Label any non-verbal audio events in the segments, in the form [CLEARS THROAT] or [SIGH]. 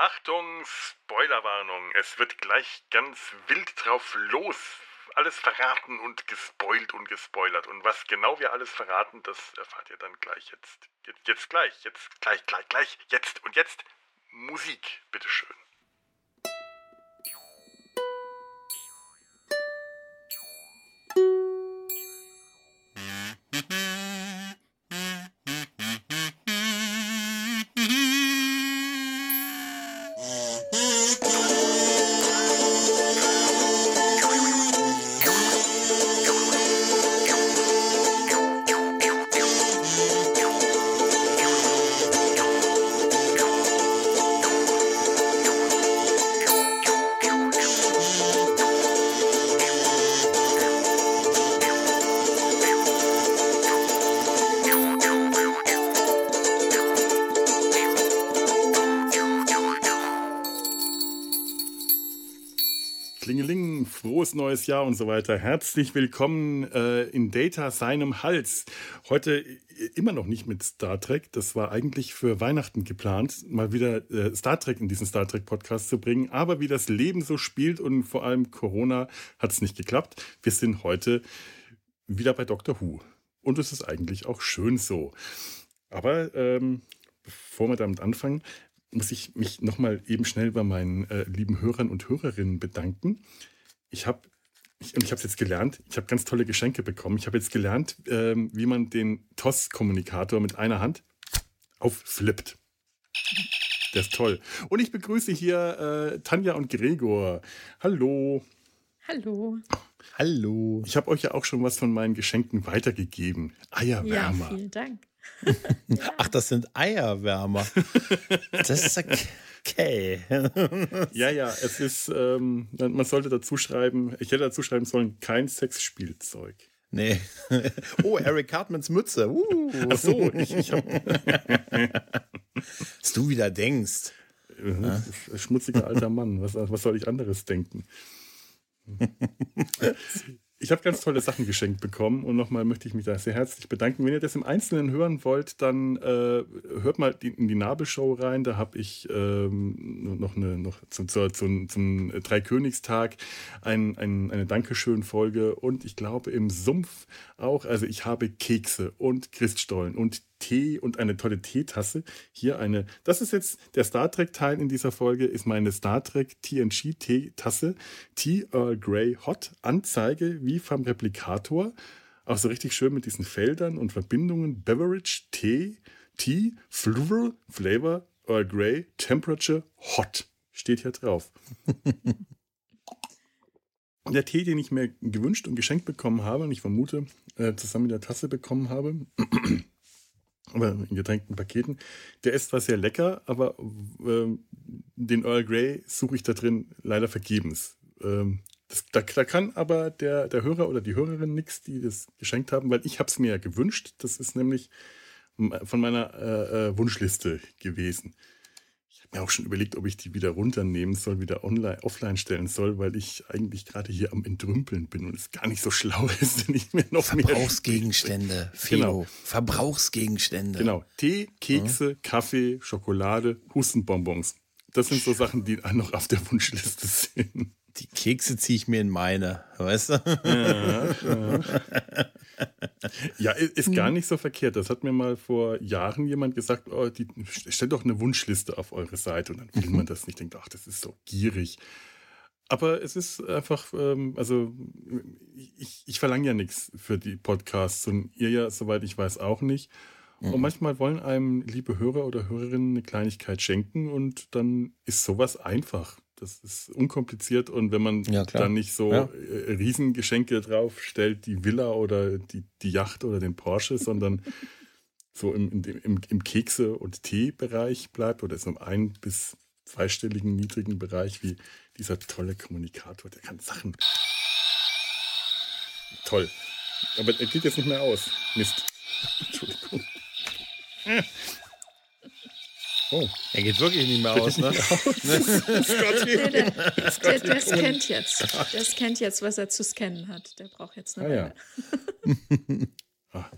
Achtung, Spoilerwarnung. Es wird gleich ganz wild drauf los. Alles verraten und gespoilt und gespoilert. Und was genau wir alles verraten, das erfahrt ihr dann gleich jetzt. Jetzt, jetzt gleich, jetzt gleich, gleich, gleich, jetzt und jetzt Musik, bitteschön. Neues Jahr und so weiter. Herzlich willkommen äh, in Data seinem Hals. Heute immer noch nicht mit Star Trek. Das war eigentlich für Weihnachten geplant, mal wieder äh, Star Trek in diesen Star Trek Podcast zu bringen. Aber wie das Leben so spielt und vor allem Corona hat es nicht geklappt. Wir sind heute wieder bei Dr. Who. Und es ist eigentlich auch schön so. Aber ähm, bevor wir damit anfangen, muss ich mich nochmal eben schnell bei meinen äh, lieben Hörern und Hörerinnen bedanken. Ich habe ich, und ich habe es jetzt gelernt, ich habe ganz tolle Geschenke bekommen. Ich habe jetzt gelernt, ähm, wie man den TOS-Kommunikator mit einer Hand aufflippt. Der ist toll. Und ich begrüße hier äh, Tanja und Gregor. Hallo. Hallo. Hallo. Ich habe euch ja auch schon was von meinen Geschenken weitergegeben. Eierwärmer. Ja, vielen Dank. [LAUGHS] Ach, das sind Eierwärmer. [LAUGHS] Das ist okay. [LAUGHS] Ja, ja, es ist, ähm, man sollte dazu schreiben, ich hätte dazu schreiben sollen, kein Sexspielzeug. Nee. [LAUGHS] Oh, Eric Cartmans Mütze. Uh. Ach so, ich, ich habe [LAUGHS] Was du wieder denkst. äh, schmutziger alter Mann. Was, was soll ich anderes denken? Ich habe ganz tolle Sachen geschenkt bekommen und nochmal möchte ich mich da sehr herzlich bedanken. Wenn ihr das im Einzelnen hören wollt, dann äh, hört mal die, in die Nabelshow rein. Da habe ich ähm, noch, eine, noch zum, zum, zum, zum Dreikönigstag ein, ein, eine Dankeschön-Folge und ich glaube im Sumpf auch. Also ich habe Kekse und Christstollen und Tee und eine tolle Teetasse. Hier eine, das ist jetzt der Star Trek-Teil in dieser Folge, ist meine Star Trek TNG Teetasse. Tea Earl Grey Hot. Anzeige wie vom Replikator. Auch so richtig schön mit diesen Feldern und Verbindungen. Beverage, Tee, Tea, Fluval, Flavor, Earl Grey, Temperature, Hot. Steht hier drauf. [LAUGHS] Der Tee, den ich mir gewünscht und geschenkt bekommen habe, und ich vermute, äh, zusammen mit der Tasse bekommen habe, [CLEARS THROAT] aber in getränkten Paketen. Der ist zwar sehr lecker, aber ähm, den Earl Grey suche ich da drin leider vergebens. Ähm, das, da, da kann aber der, der Hörer oder die Hörerin nichts, die das geschenkt haben, weil ich habe es mir ja gewünscht. Das ist nämlich von meiner äh, äh, Wunschliste gewesen. Ich habe mir auch schon überlegt, ob ich die wieder runternehmen soll, wieder online, offline stellen soll, weil ich eigentlich gerade hier am Entrümpeln bin und es gar nicht so schlau [LAUGHS] ist, wenn ich mir noch mehr Verbrauchsgegenstände, [LAUGHS] Philo. Genau. Verbrauchsgegenstände. Genau. Tee, Kekse, Kaffee, Schokolade, Hustenbonbons. Das sind so Sachen, die noch auf der Wunschliste sind. Die Kekse ziehe ich mir in meine, weißt du? Ja, [LAUGHS] [LAUGHS] i- ist gar nicht so verkehrt. Das hat mir mal vor Jahren jemand gesagt, oh, die, stellt doch eine Wunschliste auf eure Seite. Und dann will man das nicht. Denkt, ach, das ist so gierig. Aber es ist einfach, ähm, also ich, ich verlange ja nichts für die Podcasts und ihr ja, soweit ich weiß, auch nicht. Und manchmal wollen einem liebe Hörer oder Hörerinnen eine Kleinigkeit schenken und dann ist sowas einfach. Das ist unkompliziert und wenn man Ja, dann nicht so Ja. äh, Riesengeschenke drauf stellt, die Villa oder die, die Yacht oder den Porsche, sondern [LAUGHS] so im, im, im, im Kekse- und Tee-Bereich bleibt oder so im ein- bis zweistelligen, niedrigen Bereich, wie dieser tolle Kommunikator, der kann Sachen. Toll. Aber er geht jetzt nicht mehr aus. Mist. [LAUGHS] Entschuldigung. [LAUGHS] Oh, Er geht wirklich nicht mehr [LAUGHS] aus, ne? [LAUGHS] Scotty. Der, der, der, der scannt jetzt. Der scannt jetzt, was er zu scannen hat. Der braucht jetzt eine Ah, ja. Weile. [LAUGHS] Ah.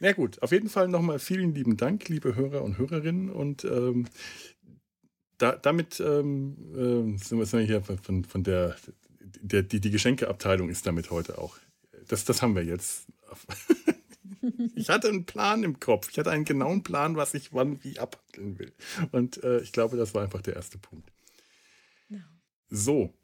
Na gut, auf jeden Fall nochmal vielen lieben Dank, liebe Hörer und Hörerinnen. Und ähm, da, damit ähm, äh, sind wir hier von, von der, der die, die Geschenkeabteilung ist damit heute auch. Das, das haben wir jetzt. Ich hatte einen Plan im Kopf. Ich hatte einen genauen Plan, was ich wann wie abhandeln will. Und äh, ich glaube, das war einfach der erste Punkt. No. So.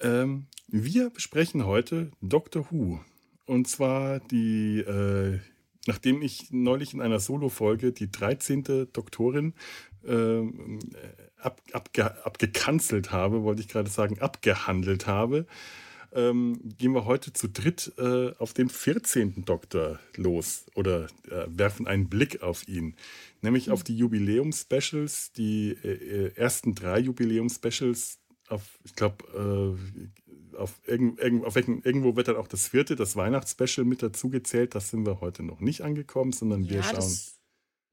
Ähm, wir besprechen heute Doctor Who. Und zwar die, äh, nachdem ich neulich in einer Solo-Folge die 13. Doktorin äh, ab, abge, abgekanzelt habe, wollte ich gerade sagen, abgehandelt habe, ähm, gehen wir heute zu dritt äh, auf den 14. Doktor los oder äh, werfen einen Blick auf ihn. Nämlich mhm. auf die Jubiläum-Specials, die äh, äh, ersten drei Jubiläum-Specials auf, ich glaube, äh, auf, irgend, irgend, auf welchen, irgendwo wird dann auch das vierte, das Weihnachtsspecial mit dazu gezählt. Das sind wir heute noch nicht angekommen, sondern ja, wir schauen.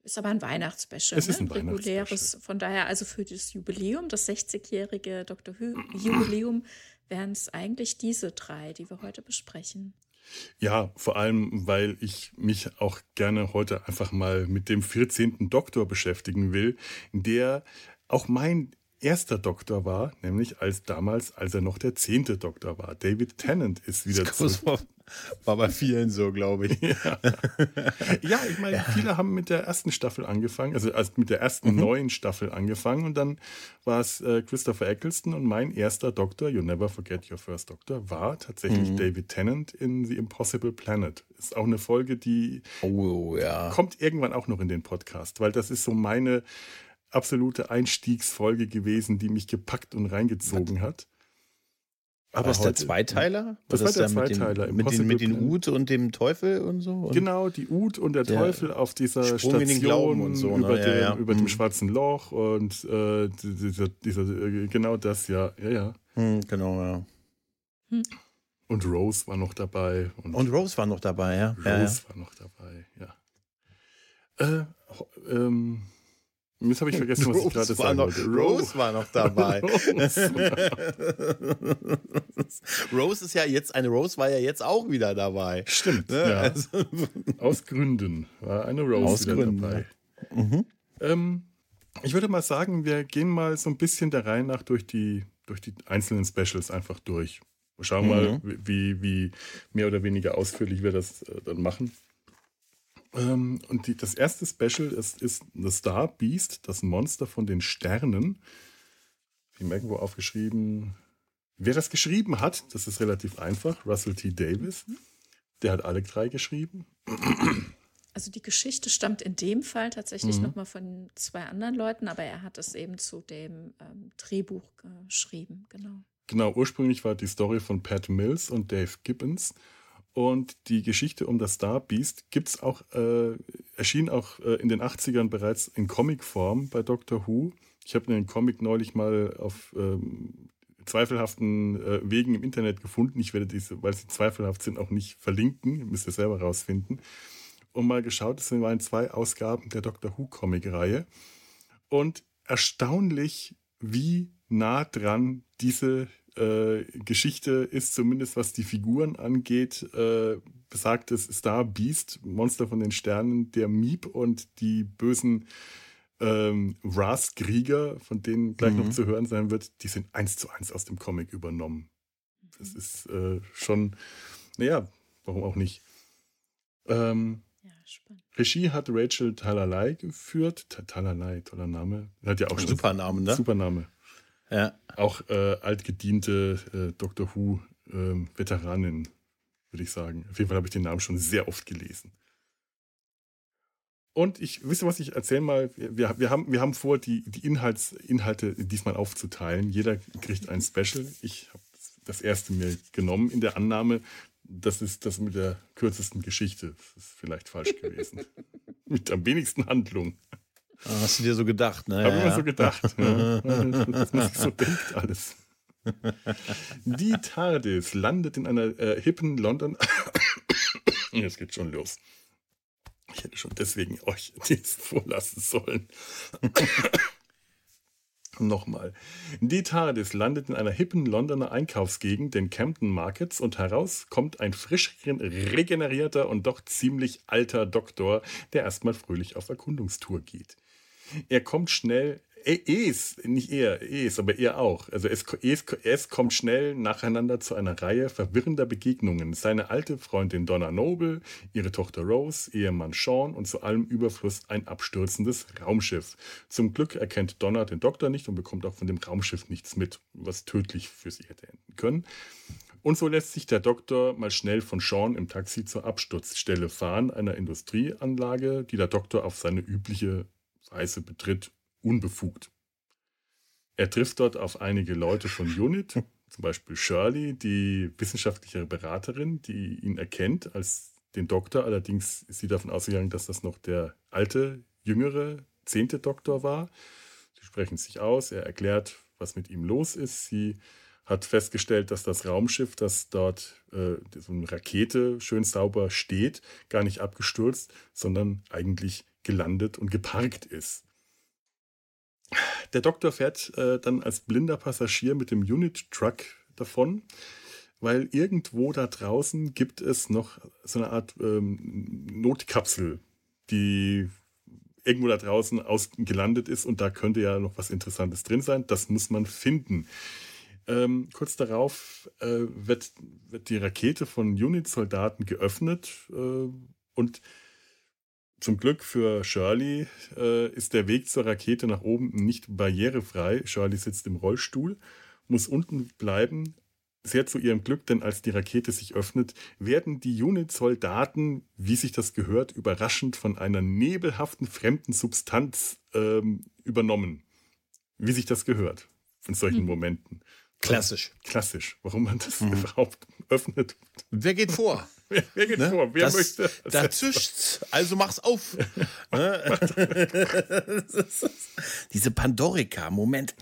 Ist aber ein Weihnachtsspecial. Es ist ein ne? Reguläres. Von daher, also für das Jubiläum, das 60-jährige Dr. Jubiläum, wären es eigentlich diese drei, die wir heute besprechen. Ja, vor allem, weil ich mich auch gerne heute einfach mal mit dem 14. Doktor beschäftigen will, der auch mein erster Doktor war, nämlich als damals, als er noch der zehnte Doktor war. David Tennant ist wieder zurück. War bei vielen so, glaube ich. Ja. [LAUGHS] ja, ich meine, viele haben mit der ersten Staffel angefangen, also, also mit der ersten mhm. neuen Staffel angefangen und dann war es äh, Christopher Eccleston und mein erster Doktor, You Never Forget Your First Doctor, war tatsächlich mhm. David Tennant in The Impossible Planet. Ist auch eine Folge, die oh, ja. kommt irgendwann auch noch in den Podcast, weil das ist so meine absolute Einstiegsfolge gewesen, die mich gepackt und reingezogen hat. Aber ist der Zweiteiler? Das war der Zweiteiler. Mit den, mit den Ud und dem Teufel und so? Und genau, die Ud und der, der Teufel auf dieser Station und so, über, ne? ja, dem, ja. über hm. dem schwarzen Loch und äh, dieser, dieser, äh, genau das, ja, ja, ja. Hm, genau, ja. Hm. Und Rose war noch dabei. Und, und Rose war noch dabei, ja. Rose ja, war noch dabei, ja. Äh, ähm, Jetzt habe ich vergessen, was Rose ich gerade sagen wollte. Rose war noch dabei. [LAUGHS] Rose ist ja jetzt, eine Rose war ja jetzt auch wieder dabei. Stimmt. Ne? Ja. Also, [LAUGHS] Aus Gründen war eine Rose Aus wieder Gründen. dabei. Mhm. Ähm, ich würde mal sagen, wir gehen mal so ein bisschen der Reihe nach durch die, durch die einzelnen Specials einfach durch. Schauen mhm. mal, wie, wie mehr oder weniger ausführlich wir das äh, dann machen. Ähm, und die, das erste Special ist, ist The Star Beast, das Monster von den Sternen. Habe irgendwo aufgeschrieben. Wer das geschrieben hat, das ist relativ einfach. Russell T. Davis. Der hat alle drei geschrieben. Also die Geschichte stammt in dem Fall tatsächlich mhm. nochmal von zwei anderen Leuten, aber er hat es eben zu dem ähm, Drehbuch geschrieben, genau. Genau, ursprünglich war die Story von Pat Mills und Dave Gibbons. Und die Geschichte um das Star Beast gibt's auch, äh, erschien auch äh, in den 80ern bereits in Comicform bei Doctor Who. Ich habe den Comic neulich mal auf ähm, zweifelhaften äh, Wegen im Internet gefunden. Ich werde diese, weil sie zweifelhaft sind, auch nicht verlinken. Müsst ihr selber rausfinden. Und mal geschaut, es waren zwei Ausgaben der Doctor Who Comic-Reihe. Und erstaunlich, wie nah dran diese äh, Geschichte ist, zumindest was die Figuren angeht, äh, besagtes Star Beast, Monster von den Sternen, der Miep und die bösen ähm, Ras-Krieger, von denen gleich mhm. noch zu hören sein wird, die sind eins zu eins aus dem Comic übernommen. Das mhm. ist äh, schon, naja, warum auch nicht. Ähm, ja, Regie hat Rachel Talalay geführt. Talalay, toller Name. Hat ja auch schon super Name, ne? Super Name. Ja. Auch äh, altgediente äh, Doctor Who-Veteranin, ähm, würde ich sagen. Auf jeden Fall habe ich den Namen schon sehr oft gelesen. Und ich, wisst ihr was, ich erzähle mal, wir, wir, haben, wir haben vor, die, die Inhalts, Inhalte diesmal aufzuteilen. Jeder kriegt ein Special. Ich habe das erste mir genommen, in der Annahme, das ist das mit der kürzesten Geschichte. Das ist vielleicht falsch gewesen. [LAUGHS] mit am wenigsten Handlung. Hast du dir so gedacht, ne? Habe ich mir so gedacht. [LAUGHS] Dass man sich so denkt alles. Die TARDIS landet in einer äh, hippen London. [COUGHS] Jetzt geht schon los. Ich hätte schon deswegen euch [LAUGHS] dies vorlassen sollen. [COUGHS] Nochmal. Die TARDIS landet in einer hippen Londoner Einkaufsgegend, den Camden Markets, und heraus kommt ein frisch regenerierter und doch ziemlich alter Doktor, der erstmal fröhlich auf Erkundungstour geht. Er kommt schnell es, nicht er, es, aber er auch. Also es, es, es kommt schnell nacheinander zu einer Reihe verwirrender Begegnungen. Seine alte Freundin Donna Noble, ihre Tochter Rose, Ehemann Sean und zu allem Überfluss ein abstürzendes Raumschiff. Zum Glück erkennt Donna den Doktor nicht und bekommt auch von dem Raumschiff nichts mit, was tödlich für sie hätte enden können. Und so lässt sich der Doktor mal schnell von Sean im Taxi zur Absturzstelle fahren, einer Industrieanlage, die der Doktor auf seine übliche Weise betritt, unbefugt. Er trifft dort auf einige Leute von Unit, [LAUGHS] zum Beispiel Shirley, die wissenschaftliche Beraterin, die ihn erkennt als den Doktor. Allerdings ist sie davon ausgegangen, dass das noch der alte, jüngere, zehnte Doktor war. Sie sprechen sich aus, er erklärt, was mit ihm los ist. Sie hat festgestellt, dass das Raumschiff, das dort, äh, so eine Rakete schön sauber steht, gar nicht abgestürzt, sondern eigentlich gelandet und geparkt ist. Der Doktor fährt äh, dann als blinder Passagier mit dem Unit-Truck davon, weil irgendwo da draußen gibt es noch so eine Art ähm, Notkapsel, die irgendwo da draußen aus gelandet ist und da könnte ja noch was Interessantes drin sein. Das muss man finden. Ähm, kurz darauf äh, wird, wird die Rakete von Unit-Soldaten geöffnet äh, und zum Glück für Shirley äh, ist der Weg zur Rakete nach oben nicht barrierefrei. Shirley sitzt im Rollstuhl, muss unten bleiben. Sehr zu ihrem Glück, denn als die Rakete sich öffnet, werden die Unit-Soldaten, wie sich das gehört, überraschend von einer nebelhaften fremden Substanz ähm, übernommen. Wie sich das gehört in solchen hm. Momenten. Klassisch. Klassisch. Warum man das mhm. überhaupt öffnet. Wer geht vor? Wer, geht ne? vor? Wer das, möchte? Da zischt's. Also mach's auf. [LAUGHS] Ne? [LAUGHS] Diese Pandorika, Moment.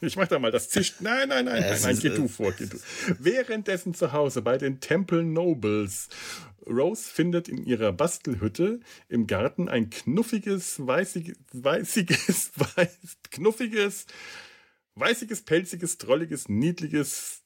ich mach da mal das zischt. Nein, nein, nein, nein, nein, geh du vor, geh du. Währenddessen zu Hause bei den Temple Nobles. Rose findet in ihrer Bastelhütte im Garten ein knuffiges, weißiges, weißiges, [LAUGHS] weiß, knuffiges, weißiges, pelziges, trolliges, niedliges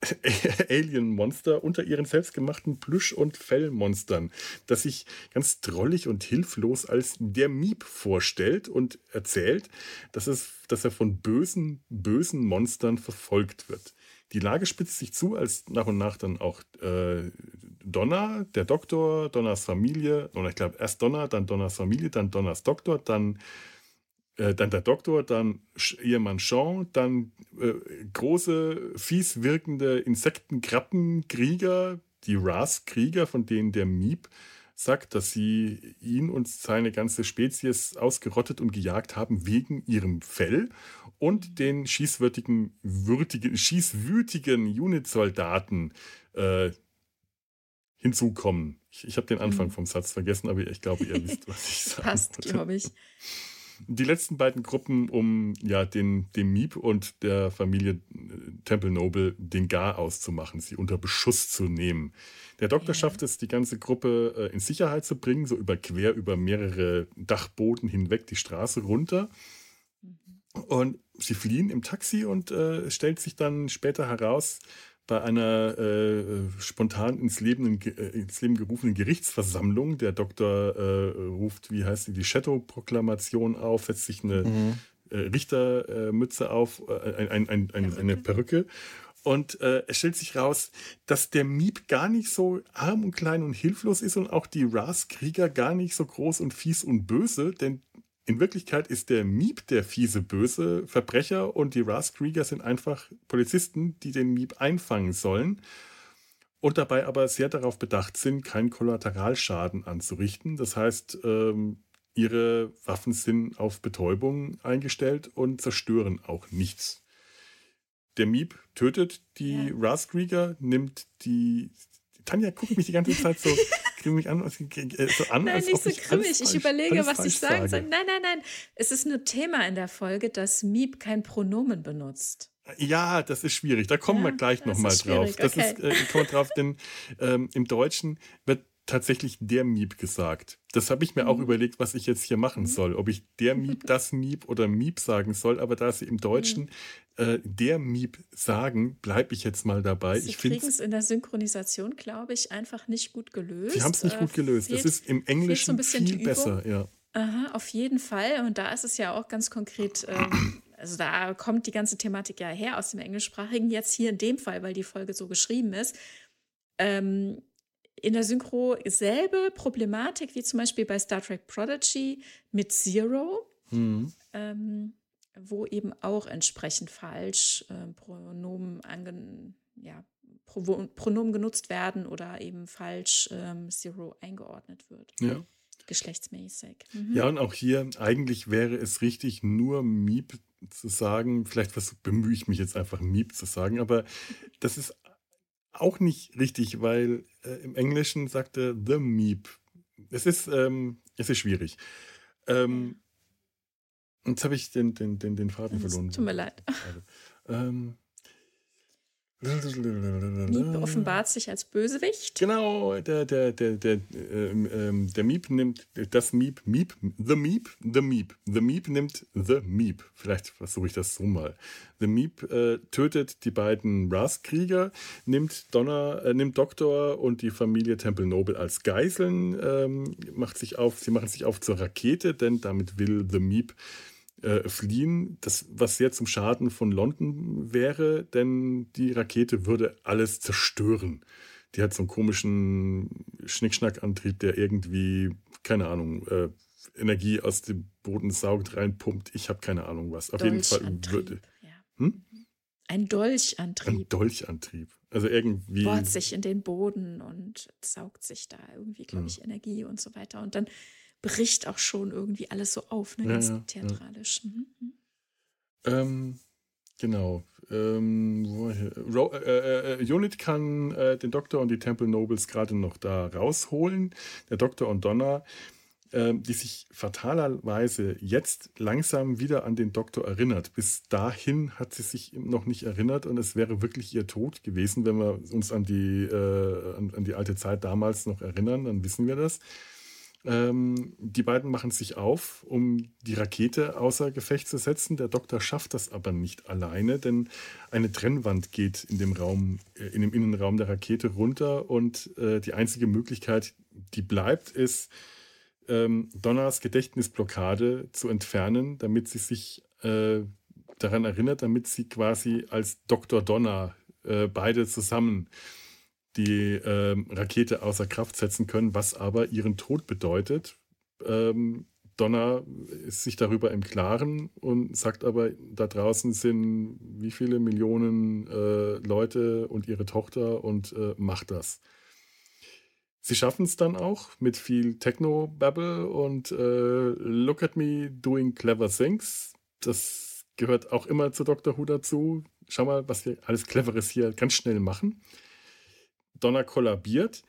[LAUGHS] Alien-Monster unter ihren selbstgemachten Plüsch- und Fellmonstern, das sich ganz drollig und hilflos als der Miep vorstellt und erzählt, dass, es, dass er von bösen, bösen Monstern verfolgt wird. Die Lage spitzt sich zu, als nach und nach dann auch äh, Donna, der Doktor, Donnas Familie, oder ich glaube erst Donna, dann Donnas Familie, dann Donnas Doktor, dann dann der Doktor, dann Ehemann Sean, dann äh, große, fies wirkende Insektenkrabbenkrieger, die Ras-Krieger, von denen der Miep sagt, dass sie ihn und seine ganze Spezies ausgerottet und gejagt haben wegen ihrem Fell und den schießwürdigen, würdigen, schießwütigen Unit-Soldaten äh, hinzukommen. Ich, ich habe den Anfang mhm. vom Satz vergessen, aber ich glaube, ihr wisst, was ich [LAUGHS] sage. Passt, glaube ich die letzten beiden Gruppen, um ja den, dem Miep und der Familie äh, Temple Noble den Gar auszumachen, sie unter Beschuss zu nehmen. Der Doktor ja. schafft es, die ganze Gruppe äh, in Sicherheit zu bringen, so über quer über mehrere Dachboden hinweg die Straße runter. Mhm. Und sie fliehen im Taxi und äh, stellt sich dann später heraus, bei einer äh, spontan ins Leben, äh, ins Leben gerufenen Gerichtsversammlung. Der Doktor äh, ruft, wie heißt die, die Shadow-Proklamation auf, setzt sich eine mhm. äh, Richtermütze auf, äh, ein, ein, ein, eine Perücke. Und äh, es stellt sich raus, dass der Miep gar nicht so arm und klein und hilflos ist und auch die Ras-Krieger gar nicht so groß und fies und böse, denn in Wirklichkeit ist der Miep der fiese, böse Verbrecher und die Raskrieger sind einfach Polizisten, die den Miep einfangen sollen und dabei aber sehr darauf bedacht sind, keinen Kollateralschaden anzurichten. Das heißt, ähm, ihre Waffen sind auf Betäubung eingestellt und zerstören auch nichts. Der Miep tötet die ja. Raskrieger, nimmt die. Tanja guckt mich die ganze Zeit so [LAUGHS] grimmig an, äh, so an Nein, nicht so grimmig. Ich überlege, was ich sagen soll. Nein, nein, nein. Es ist nur Thema in der Folge, dass Miep kein Pronomen benutzt. Ja, das ist schwierig. Da kommen ja, wir gleich nochmal drauf. Das okay. ist, äh, kommt drauf, denn ähm, im Deutschen wird tatsächlich der Miep gesagt. Das habe ich mir mhm. auch überlegt, was ich jetzt hier machen mhm. soll. Ob ich der [LAUGHS] Miep, das Miep oder Miep sagen soll. Aber da sie im Deutschen mhm. äh, der Miep sagen, bleibe ich jetzt mal dabei. Sie kriegen es in der Synchronisation, glaube ich, einfach nicht gut gelöst. Sie haben es nicht äh, gut gelöst. Fehlt, das ist im Englischen so viel besser, ja. Aha, auf jeden Fall. Und da ist es ja auch ganz konkret, ähm, also da kommt die ganze Thematik ja her aus dem Englischsprachigen, jetzt hier in dem Fall, weil die Folge so geschrieben ist. Ähm, in der Synchro selbe Problematik wie zum Beispiel bei Star Trek Prodigy mit Zero, Mhm. ähm, wo eben auch entsprechend falsch äh, Pronomen, angen ja, Pro Pronomen genutzt werden oder eben falsch ähm, Zero eingeordnet wird, Ja. geschlechtsmäßig. Mhm. Ja, und auch hier, eigentlich wäre es richtig, nur Miep zu sagen. Vielleicht bemühe ich mich jetzt einfach, Miep zu sagen, aber das ist auch nicht richtig, weil äh, im Englischen sagt er The Meep. Es ist, ähm, es ist schwierig. Ähm, Jetzt habe ich den, den, den, den Faden verloren. tut mir leid. Ähm, Miep offenbart sich als Bösewicht. Genau, der, der, der, der, ähm, ähm, der Miep nimmt das Miep, Miep, The Miep, The Miep. The Miep nimmt The Miep. Vielleicht versuche ich das so mal. The Miep äh, tötet die beiden Rusk-Krieger, nimmt Donner, äh, nimmt Doktor und die Familie Temple Noble als Geiseln, ähm, macht sich auf, sie machen sich auf zur Rakete, denn damit will The Miep äh, fliehen, das, was sehr zum Schaden von London wäre, denn die Rakete würde alles zerstören. Die hat so einen komischen Schnickschnackantrieb, der irgendwie, keine Ahnung, äh, Energie aus dem Boden saugt, reinpumpt. Ich habe keine Ahnung was. Auf jeden Fall Dolchantrieb, würde. Ja. Hm? Ein Ein Dolchantrieb. Dolchantrieb. Also irgendwie. bohrt sich in den Boden und saugt sich da irgendwie, glaube Ja. ich, Energie und so weiter. Und dann bricht auch schon irgendwie alles so auf, ne? Ja, ganz ja, ja. theatralisch. Mhm. mhm. Ähm, genau. Ähm? Ro äh, äh, Unit kann äh, den Doktor und die Temple Nobles gerade noch da rausholen. Der Doktor und Donna, ähm, die sich fatalerweise jetzt langsam wieder an den Doktor erinnert. Bis dahin hat sie sich noch nicht erinnert und es wäre wirklich ihr Tod gewesen, wenn wir uns an die, äh, an, an die alte Zeit damals noch erinnern, dann wissen wir das. Ähm, die beiden machen sich auf, um die Rakete außer Gefecht zu setzen. Der Doktor schafft das aber nicht alleine, denn eine Trennwand geht in dem Raum, äh, in dem Innenraum der Rakete runter und äh, die einzige Möglichkeit, die bleibt, ist, ähm, Donners Gedächtnisblockade zu entfernen, damit sie sich äh, daran erinnert, damit sie quasi als Dr. Donner äh, beide zusammen die ähm, Rakete außer Kraft setzen können, was aber ihren Tod bedeutet. Ähm, Donner ist sich darüber im Klaren und sagt aber, da draußen sind wie viele Millionen äh, Leute und ihre Tochter und äh, macht das. Sie schaffen es dann auch mit viel Techno-Babble und äh, Look at me doing clever things. Das gehört auch immer zu Dr. Who dazu. Schau mal, was wir alles Cleveres hier ganz schnell machen. Donner kollabiert,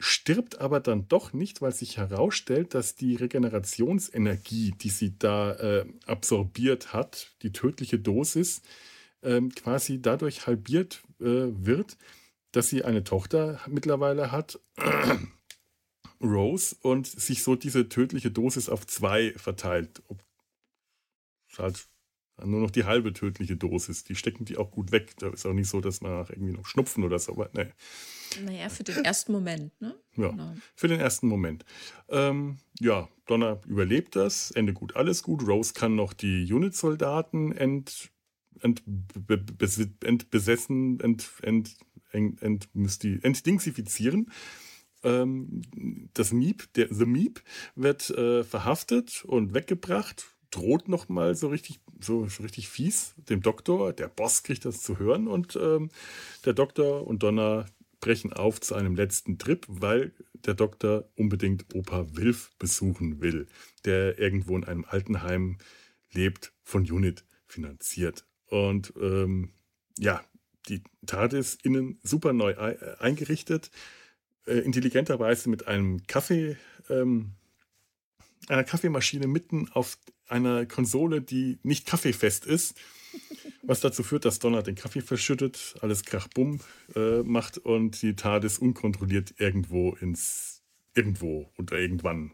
stirbt aber dann doch nicht, weil sich herausstellt, dass die Regenerationsenergie, die sie da äh, absorbiert hat, die tödliche Dosis, ähm, quasi dadurch halbiert äh, wird, dass sie eine Tochter mittlerweile hat, [CLEARS THROAT] Rose, und sich so diese tödliche Dosis auf zwei verteilt. Halt nur noch die halbe tödliche Dosis. Die stecken die auch gut weg. Da ist auch nicht so, dass man irgendwie noch schnupfen oder so. Aber nee. Naja, für den ersten Moment, ne? Ja, Genau. für den ersten Moment. Ähm, ja, Donner überlebt das. Ende gut, alles gut. Rose kann noch die Unit-Soldaten ent, ent, be, be, entbesessen, ent, ent, ent, entmysti- entdingsifizieren. Ähm, das Miep, der The Miep, wird äh, verhaftet und weggebracht, droht nochmal so richtig, so, richtig fies dem Doktor. Der Boss kriegt das zu hören und ähm, der Doktor und Donner brechen auf zu einem letzten Trip, weil der Doktor unbedingt Opa Wilf besuchen will, der irgendwo in einem Altenheim lebt, von Unit finanziert. Und ähm, ja, die TARDIS innen super neu ei- eingerichtet, äh, intelligenterweise mit einem Kaffee, ähm, einer Kaffeemaschine mitten auf einer Konsole, die nicht kaffeefest ist, was dazu führt, dass Donner den Kaffee verschüttet, alles krachbumm äh, macht und die TARDIS unkontrolliert irgendwo ins irgendwo oder irgendwann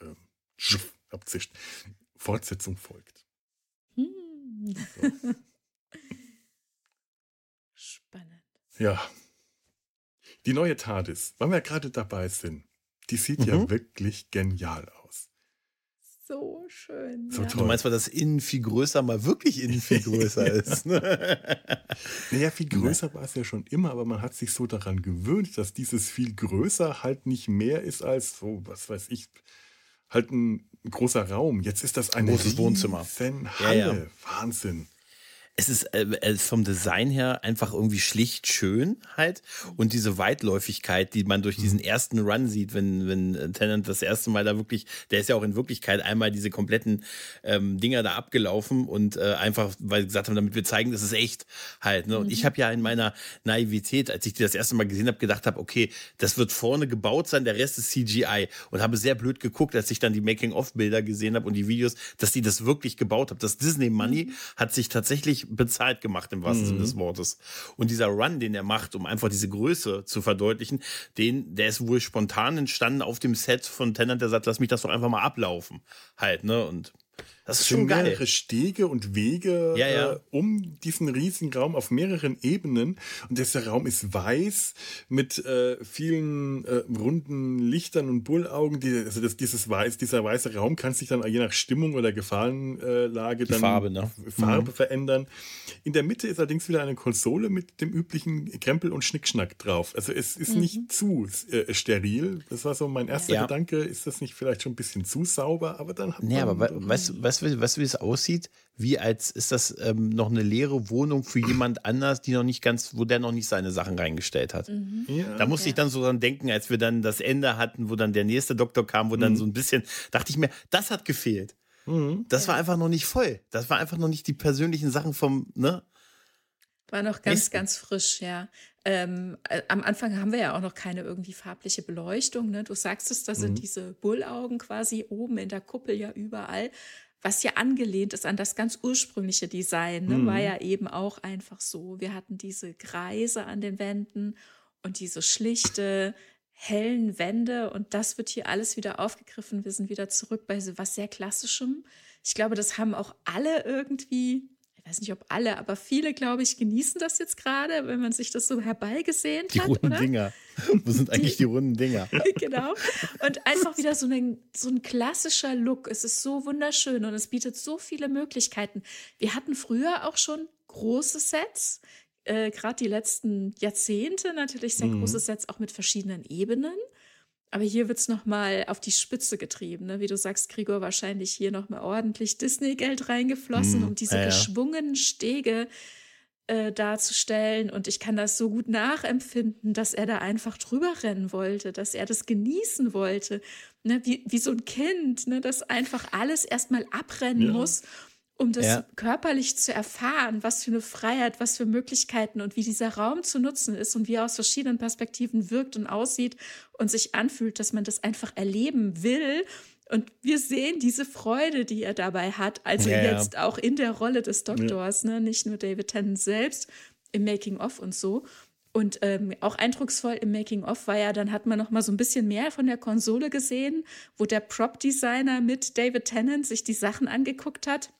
ähm, schuff, abzischt. Fortsetzung folgt. Hm. So. Spannend. Ja. Die neue TARDIS, weil wir gerade dabei sind, die sieht ja Mhm. wirklich genial aus. So schön. So ja. Du meinst, weil das innen viel größer mal wirklich innen viel größer [LAUGHS] ist. Ne? naja, viel größer war es ja schon immer, aber man hat sich so daran gewöhnt, dass dieses viel größer halt nicht mehr ist als so, was weiß ich, halt ein großer Raum. Jetzt ist das ein großes Wohnzimmer. Halle. Ja, ja. Wahnsinn es ist äh, vom Design her einfach irgendwie schlicht schön halt und diese Weitläufigkeit, die man durch diesen mhm. ersten Run sieht, wenn wenn Tennant das erste Mal da wirklich, der ist ja auch in Wirklichkeit einmal diese kompletten ähm, Dinger da abgelaufen und äh, einfach, weil sie gesagt haben, damit wir zeigen, das ist echt halt. Ne? Und mhm. ich habe ja in meiner Naivität, als ich die das erste Mal gesehen habe, gedacht habe, okay, das wird vorne gebaut sein, der Rest ist CGI und habe sehr blöd geguckt, als ich dann die Making-of-Bilder gesehen habe und die Videos, dass die das wirklich gebaut haben. Das Disney Money mhm. hat sich tatsächlich [LAUGHS] bezahlt gemacht, im wahrsten mhm. Sinne des Wortes. Und dieser Run, den er macht, um einfach diese Größe zu verdeutlichen, den, der ist wohl spontan entstanden auf dem Set von Tennant, der sagt, lass mich das doch einfach mal ablaufen. Halt, ne? Und das ist schon geil. mehrere Stege und Wege ja, ja. Äh, um diesen riesigen Raum auf mehreren Ebenen. Und dieser Raum ist weiß mit äh, vielen äh, runden Lichtern und Bullaugen. Die, also das, dieses weiß, dieser weiße Raum kann sich dann je nach Stimmung oder Gefahrenlage dann Farbe, ne? Farbe mhm. verändern. In der Mitte ist allerdings wieder eine Konsole mit dem üblichen Krempel und Schnickschnack drauf. Also es ist mhm. nicht zu äh, steril. Das war so mein erster ja. Gedanke. Ist das nicht vielleicht schon ein bisschen zu sauber? Aber dann hat nee, man aber weißt du, weißt weißt du, wie es aussieht? Wie als ist das ähm, noch eine leere Wohnung für jemand anders, die noch nicht ganz, wo der noch nicht seine Sachen reingestellt hat. Mhm. Ja, da musste ja. ich dann so dran denken, als wir dann das Ende hatten, wo dann der nächste Doktor kam, wo mhm. dann so ein bisschen, dachte ich mir, das hat gefehlt. Mhm. Das war einfach noch nicht voll. Das war einfach noch nicht die persönlichen Sachen vom, ne? War noch ganz, Nächsten. ganz frisch, ja. Ähm, äh, am Anfang haben wir ja auch noch keine irgendwie farbliche Beleuchtung. Ne? Du sagst es, da sind mhm. diese Bullaugen quasi oben in der Kuppel ja überall was ja angelehnt ist an das ganz ursprüngliche Design, ne, mhm. war ja eben auch einfach so. Wir hatten diese Kreise an den Wänden und diese schlichte, hellen Wände und das wird hier alles wieder aufgegriffen. Wir sind wieder zurück bei was sehr Klassischem. Ich glaube, das haben auch alle irgendwie ich weiß nicht, ob alle, aber viele, glaube ich, genießen das jetzt gerade, wenn man sich das so herbeigesehen die hat. Die runden oder? Dinger. [LAUGHS] Wo sind eigentlich die, die runden Dinger? [LAUGHS] genau. Und einfach wieder so ein, so ein klassischer Look. Es ist so wunderschön und es bietet so viele Möglichkeiten. Wir hatten früher auch schon große Sets, äh, gerade die letzten Jahrzehnte natürlich sehr mhm. große Sets, auch mit verschiedenen Ebenen. Aber hier wird es nochmal auf die Spitze getrieben. Ne? Wie du sagst, Gregor, wahrscheinlich hier nochmal ordentlich Disney-Geld reingeflossen, mm, um diese ja, geschwungenen Stege äh, darzustellen. Und ich kann das so gut nachempfinden, dass er da einfach drüber rennen wollte, dass er das genießen wollte. Ne? Wie, wie so ein Kind, ne? das einfach alles erstmal abrennen ja. muss um das ja. körperlich zu erfahren, was für eine Freiheit, was für Möglichkeiten und wie dieser Raum zu nutzen ist und wie er aus verschiedenen Perspektiven wirkt und aussieht und sich anfühlt, dass man das einfach erleben will. Und wir sehen diese Freude, die er dabei hat, also ja, jetzt auch in der Rolle des Doktors, ja. ne? nicht nur David Tennant selbst im Making-of und so. Und ähm, auch eindrucksvoll im Making-of war ja, dann hat man noch mal so ein bisschen mehr von der Konsole gesehen, wo der Prop-Designer mit David Tennant sich die Sachen angeguckt hat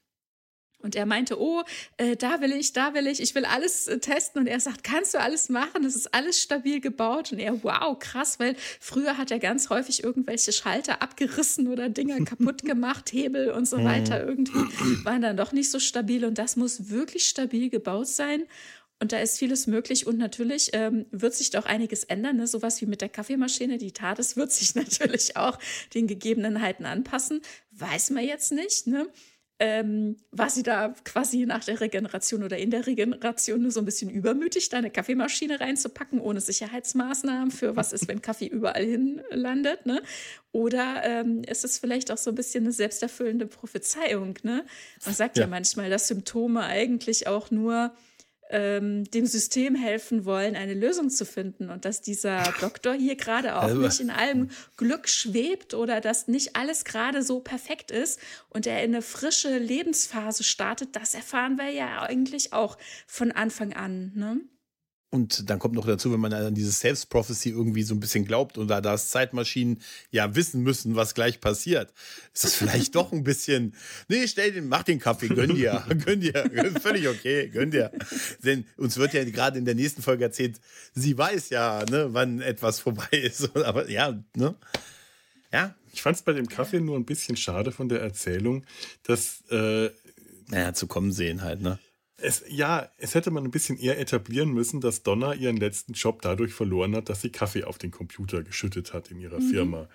und er meinte, oh, äh, da will ich, da will ich, ich will alles äh, testen. Und er sagt, kannst du alles machen? Das ist alles stabil gebaut. Und er, wow, krass, weil früher hat er ganz häufig irgendwelche Schalter abgerissen oder Dinger [LAUGHS] kaputt gemacht, Hebel und so mhm. weiter. Irgendwie waren dann doch nicht so stabil. Und das muss wirklich stabil gebaut sein. Und da ist vieles möglich. Und natürlich ähm, wird sich doch einiges ändern. Ne? Sowas wie mit der Kaffeemaschine, die TARDIS wird sich [LAUGHS] natürlich auch den Gegebenheiten anpassen. Weiß man jetzt nicht. Ne? Ähm, war sie da quasi nach der Regeneration oder in der Regeneration nur so ein bisschen übermütig, da eine Kaffeemaschine reinzupacken, ohne Sicherheitsmaßnahmen für was ist, wenn Kaffee überall hin landet, ne? Oder ähm, ist es vielleicht auch so ein bisschen eine selbsterfüllende Prophezeiung, ne? Man sagt ja, ja manchmal, dass Symptome eigentlich auch nur ähm, dem System helfen wollen, eine Lösung zu finden und dass dieser [LAUGHS] Doktor hier gerade auch also, nicht in allem Glück schwebt oder dass nicht alles gerade so perfekt ist und er in eine frische Lebensphase startet, das erfahren wir ja eigentlich auch von Anfang an. Ne? Und dann kommt noch dazu, wenn man an dieses Selbst-Prophecy irgendwie so ein bisschen glaubt und da das Zeitmaschinen ja wissen müssen, was gleich passiert, ist das vielleicht [LAUGHS] doch ein bisschen, nee, stell den, mach den Kaffee, gönn dir, [LAUGHS] gönn dir, völlig okay, gönn dir. Denn uns wird ja gerade in der nächsten Folge erzählt, sie weiß ja, ne, wann etwas vorbei ist, [LAUGHS] aber ja, ne. Ja. Ich fand es bei dem Kaffee nur ein bisschen schade von der Erzählung, dass. Äh, naja, zu kommen sehen halt, ne? Es, ja, es hätte man ein bisschen eher etablieren müssen, dass Donna ihren letzten Job dadurch verloren hat, dass sie Kaffee auf den Computer geschüttet hat in ihrer mhm. Firma.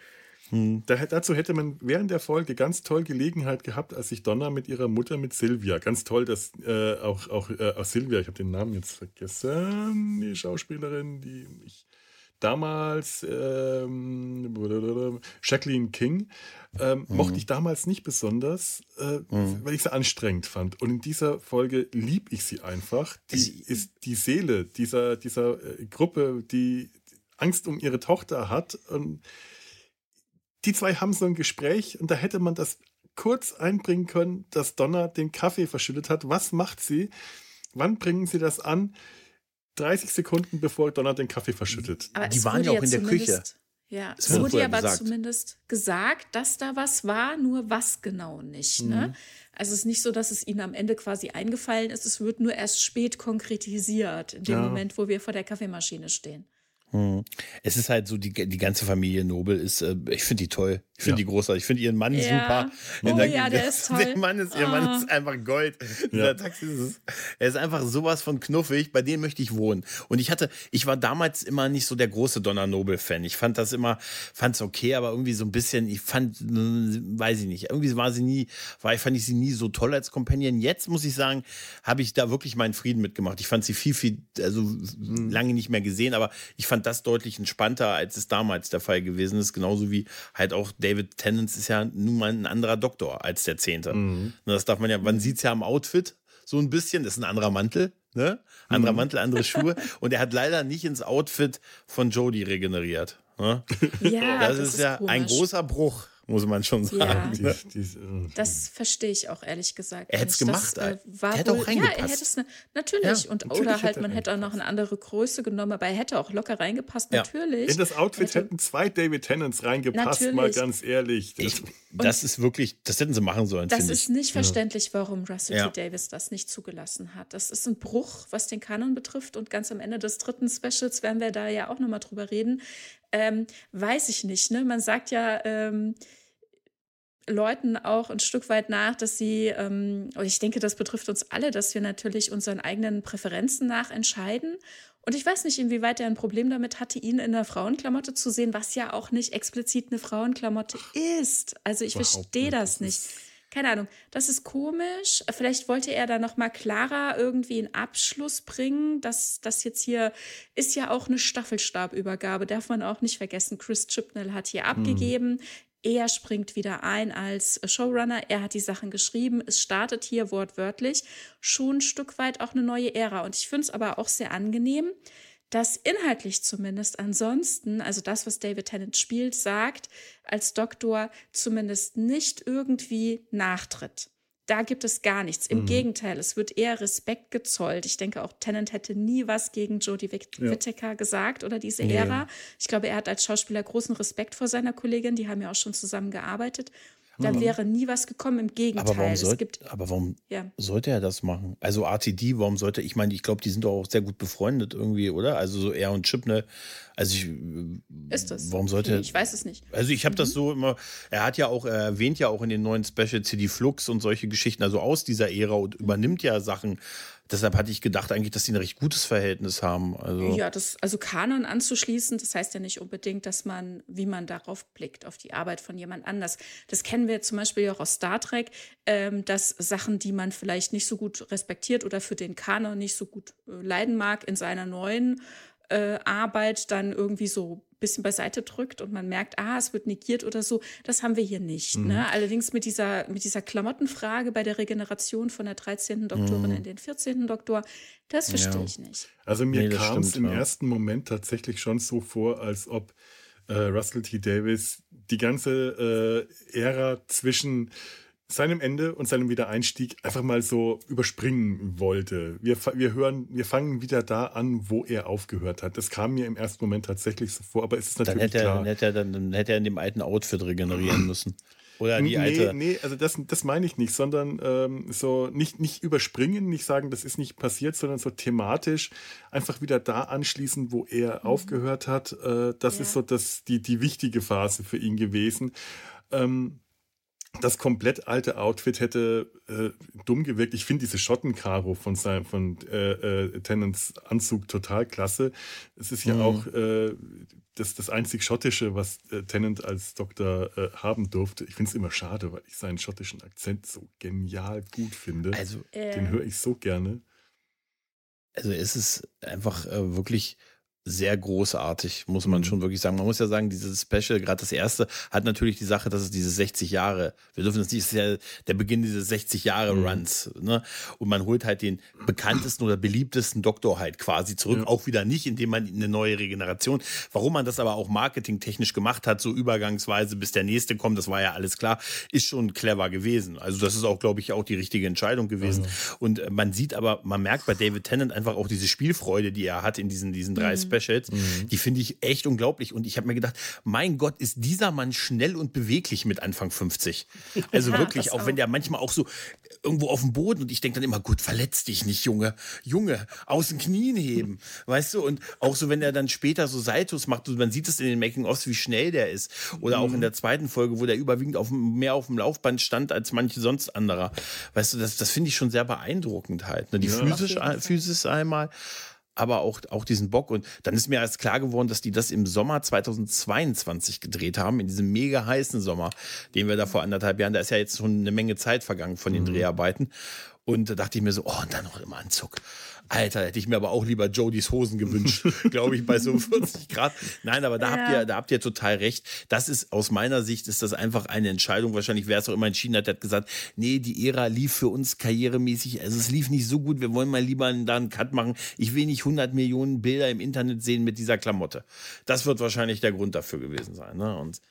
Hm. Da, dazu hätte man während der Folge ganz toll Gelegenheit gehabt, als sich Donna mit ihrer Mutter, mit Sylvia, ganz toll, dass äh, auch, auch, äh, auch Sylvia, ich habe den Namen jetzt vergessen, die Schauspielerin, die ich damals, ähm, Jacqueline King, ähm, mhm. mochte ich damals nicht besonders, äh, mhm. weil ich sie anstrengend fand. Und in dieser Folge lieb ich sie einfach. Die ist die Seele dieser, dieser äh, Gruppe, die Angst um ihre Tochter hat. Und die zwei haben so ein Gespräch und da hätte man das kurz einbringen können, dass Donna den Kaffee verschüttet hat. Was macht sie? Wann bringen sie das an? 30 Sekunden bevor Donna den Kaffee verschüttet. Aber die waren ja auch in der Küche. Ja, es wurde ja aber gesagt. zumindest gesagt, dass da was war, nur was genau nicht. Ne? Mhm. Ne? Also es ist nicht so, dass es ihnen am Ende quasi eingefallen ist, es wird nur erst spät konkretisiert, in dem ja. Moment, wo wir vor der Kaffeemaschine stehen. Hm. Es ist halt so, die, die ganze Familie Nobel ist, äh, ich finde die toll. Ich finde ja. die großartig. Ich finde ihren Mann ja. super. Oh der, ja, der ist [LAUGHS] toll. Der Mann ist, ihr oh. Mann ist einfach Gold. Ja. Taxi ist, er ist einfach sowas von knuffig. Bei dem möchte ich wohnen. Und ich hatte, ich war damals immer nicht so der große Donna Nobel-Fan. Ich fand das immer, fand es okay, aber irgendwie so ein bisschen, ich fand, weiß ich nicht, irgendwie war sie nie, war, fand ich sie nie so toll als Companion. Jetzt muss ich sagen, habe ich da wirklich meinen Frieden mitgemacht. Ich fand sie viel, viel, also mhm. lange nicht mehr gesehen, aber ich fand das deutlich entspannter, als es damals der Fall gewesen ist. Genauso wie halt auch David Tennant ist ja nun mal ein anderer Doktor als der Zehnte. Mhm. Das darf man ja, man sieht es ja am Outfit so ein bisschen, das ist ein anderer Mantel. Ne? Anderer mhm. Mantel, andere Schuhe. [LAUGHS] Und er hat leider nicht ins Outfit von Jodie regeneriert. Ne? Ja, das, das ist, ist ja komisch. ein großer Bruch muss man schon sagen. Ja. Die, die, äh, das verstehe ich auch ehrlich gesagt. Er hätte es gemacht. Das, äh, war er hätte wohl, auch reingepasst. Ja, er hätte es ne, natürlich. Ja, und, natürlich oder halt, man hätte auch noch eine andere Größe genommen, aber er hätte auch locker reingepasst, ja. natürlich. In das Outfit hätte, hätten zwei David Tennants reingepasst, natürlich. mal ganz ehrlich. Ich, das ist wirklich, das hätten sie machen sollen. Das ist ich. nicht verständlich, warum Russell T. Davis das nicht zugelassen hat. Das ist ein Bruch, was den Kanon betrifft. Und ganz am Ende des dritten Specials werden wir da ja auch nochmal drüber reden. Ähm, weiß ich nicht. Ne? Man sagt ja, ähm, Leuten auch ein Stück weit nach, dass sie, ähm, ich denke, das betrifft uns alle, dass wir natürlich unseren eigenen Präferenzen nach entscheiden. Und ich weiß nicht, inwieweit er ein Problem damit hatte, ihn in einer Frauenklamotte zu sehen, was ja auch nicht explizit eine Frauenklamotte ist. Also ich verstehe das nicht. Keine Ahnung, das ist komisch. Vielleicht wollte er da noch mal klarer irgendwie einen Abschluss bringen. dass das jetzt hier ist ja auch eine Staffelstabübergabe, darf man auch nicht vergessen. Chris Chipnell hat hier hm. abgegeben. Er springt wieder ein als Showrunner. Er hat die Sachen geschrieben. Es startet hier wortwörtlich schon ein Stück weit auch eine neue Ära. Und ich finde es aber auch sehr angenehm, dass inhaltlich zumindest ansonsten, also das, was David Tennant spielt, sagt, als Doktor zumindest nicht irgendwie nachtritt. Da gibt es gar nichts. Im mhm. Gegenteil, es wird eher Respekt gezollt. Ich denke, auch Tennant hätte nie was gegen Jodie Whittaker ja. gesagt oder diese. Ära. Ich glaube, er hat als Schauspieler großen Respekt vor seiner Kollegin. Die haben ja auch schon zusammen gearbeitet. Da mhm. wäre nie was gekommen, im Gegenteil. Aber warum, soll, aber warum ja. sollte er das machen? Also RTD, warum sollte, ich meine, ich glaube, die sind doch auch sehr gut befreundet irgendwie, oder? Also so er und Chip, ne? Also ich, ist das? Warum sollte? Ich weiß es nicht. Also ich habe mhm. das so immer. Er hat ja auch, er erwähnt ja auch in den neuen Special CD Flux und solche Geschichten, also aus dieser Ära und übernimmt ja Sachen Deshalb hatte ich gedacht eigentlich, dass sie ein recht gutes Verhältnis haben. Also ja, das, also Kanon anzuschließen, das heißt ja nicht unbedingt, dass man, wie man darauf blickt, auf die Arbeit von jemand anders. Das kennen wir zum Beispiel auch aus Star Trek, ähm, dass Sachen, die man vielleicht nicht so gut respektiert oder für den Kanon nicht so gut äh, leiden mag, in seiner neuen äh, Arbeit dann irgendwie so bisschen beiseite drückt und man merkt, ah, es wird negiert oder so. Das haben wir hier nicht. Mhm. Ne? Allerdings mit dieser, mit dieser Klamottenfrage bei der Regeneration von der 13. Doktorin mhm. in den 14. Doktor, das verstehe ja. ich nicht. Also mir nee, kam es im ja. ersten Moment tatsächlich schon so vor, als ob äh, Russell T. Davis die ganze äh, Ära zwischen seinem Ende und seinem Wiedereinstieg einfach mal so überspringen wollte. Wir, wir hören, wir fangen wieder da an, wo er aufgehört hat. Das kam mir im ersten Moment tatsächlich so vor, aber es ist natürlich dann hätte er, klar. Dann hätte er, dann, dann hätte er in dem alten Outfit regenerieren müssen. Oder die alte. Nee, nee also das, das meine ich nicht, sondern ähm, so nicht, nicht überspringen, nicht sagen, das ist nicht passiert, sondern so thematisch einfach wieder da anschließen, wo er mhm. aufgehört hat. Äh, das ja. ist so das, die, die wichtige Phase für ihn gewesen. Ähm, das komplett alte Outfit hätte äh, dumm gewirkt. Ich finde diese Schottenkaro von, sein, von äh, äh, Tennants Anzug total klasse. Es ist ja mhm. auch äh, das, das einzig Schottische, was äh, Tennant als Doktor äh, haben durfte. Ich finde es immer schade, weil ich seinen schottischen Akzent so genial gut finde. Also, Den höre ich so gerne. Also es ist einfach äh, wirklich sehr großartig, muss man mhm. schon wirklich sagen. Man muss ja sagen, dieses Special, gerade das erste, hat natürlich die Sache, dass es diese 60 Jahre, wir dürfen das nicht, ist ja der Beginn dieses 60 Jahre mhm. Runs, ne? Und man holt halt den bekanntesten oder beliebtesten Doktor halt quasi zurück, ja. auch wieder nicht, indem man eine neue Regeneration, warum man das aber auch marketingtechnisch gemacht hat, so übergangsweise, bis der nächste kommt, das war ja alles klar, ist schon clever gewesen. Also das ist auch, glaube ich, auch die richtige Entscheidung gewesen. Mhm. Und äh, man sieht aber, man merkt bei David Tennant einfach auch diese Spielfreude, die er hat in diesen, diesen drei mhm. Specials, mhm. die finde ich echt unglaublich. Und ich habe mir gedacht, mein Gott, ist dieser Mann schnell und beweglich mit Anfang 50. Also ja, wirklich, auch, auch wenn der manchmal auch so irgendwo auf dem Boden und ich denke dann immer, gut, verletz dich nicht, Junge. Junge, aus den Knien heben. [LAUGHS] Weißt du? Und auch so, wenn er dann später so Saltos macht, man sieht es in den Making-ofs, wie schnell der ist. Oder auch in mhm. der zweiten Folge, wo der überwiegend auf, mehr auf dem Laufband stand als manche sonst anderer. Weißt du, das, das finde ich schon sehr beeindruckend halt. Ne? Die ja, Physis, Physis einmal aber auch, auch diesen Bock. Und dann ist mir erst klar geworden, dass die das im Sommer 2022 gedreht haben, in diesem mega heißen Sommer, den wir da vor anderthalb Jahren, da ist ja jetzt schon eine Menge Zeit vergangen von den mhm. Dreharbeiten. Und da dachte ich mir so, oh, und dann noch im Anzug. Alter, hätte ich mir aber auch lieber Jodys Hosen gewünscht, [LAUGHS] glaube ich, bei so 40 Grad. Nein, aber da ja. habt ihr, da habt ihr total recht. Das ist aus meiner Sicht ist das einfach eine Entscheidung. Wahrscheinlich wäre es auch immer entschieden hat, der hat gesagt, nee, die Ära lief für uns karrieremäßig, also es lief nicht so gut. Wir wollen mal lieber da einen Cut machen. Ich will nicht 100 Millionen Bilder im Internet sehen mit dieser Klamotte. Das wird wahrscheinlich der Grund dafür gewesen sein. Ne? Und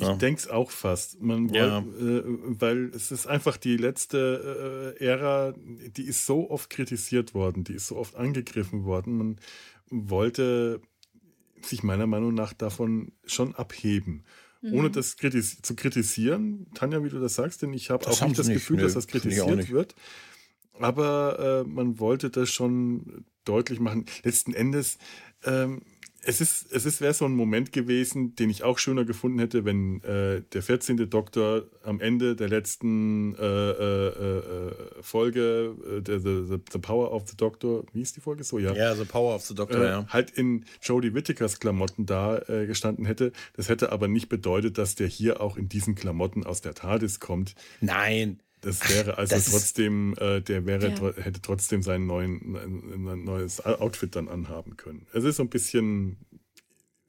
ich ja. denke es auch fast. Man ja. Wollt, äh, weil es ist einfach die letzte äh, Ära, die ist so oft kritisiert worden, die ist so oft angegriffen worden. Man wollte sich meiner Meinung nach davon schon abheben. Mhm. Ohne das kritis zu kritisieren, Tanja, wie du das sagst, denn ich habe auch nicht das nicht. Gefühl, nee, dass das kritisiert wird. Aber äh, man wollte das schon deutlich machen. Letzten Endes ähm, es ist, es ist, wäre so ein Moment gewesen, den ich auch schöner gefunden hätte, wenn äh, der 14. Doktor am Ende der letzten äh, äh, äh Folge, äh, the, the, the, Power of the Doctor, wie ist die Folge so? Ja, ja The Power of the Doctor, äh, ja. Halt in Jodie Whittakers Klamotten da gestanden hätte. Das hätte aber nicht bedeutet, dass der hier auch in diesen Klamotten aus der TARDIS kommt. Nein. Das wäre also das trotzdem, äh, der wäre, ja. hätte trotzdem sein neuen, ein neues Outfit dann anhaben können. Es ist so ein bisschen,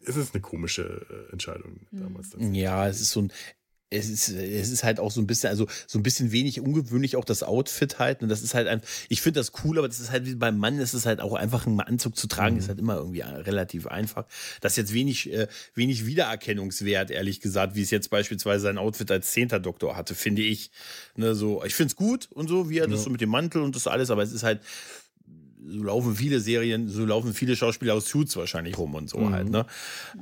es ist eine komische äh, Entscheidung damals. Ja, es ist so ein, es ist, es ist halt auch so ein bisschen, also so ein bisschen wenig ungewöhnlich auch das Outfit halt. Und das ist halt ein, ich finde das cool, aber das ist halt wie beim Mann, ist es halt auch einfach ein Anzug zu tragen, mhm. ist halt immer irgendwie relativ einfach. Das ist jetzt wenig, äh, wenig Wiedererkennungswert, ehrlich gesagt, wie es jetzt beispielsweise sein Outfit als Zehnter Doktor hatte, finde ich. Ne, so, ich finde es gut und so, wie er ja. das so mit dem Mantel und das alles, aber es ist halt, so laufen viele Serien, so laufen viele Schauspieler aus Suits wahrscheinlich rum und so mhm. halt. Ne?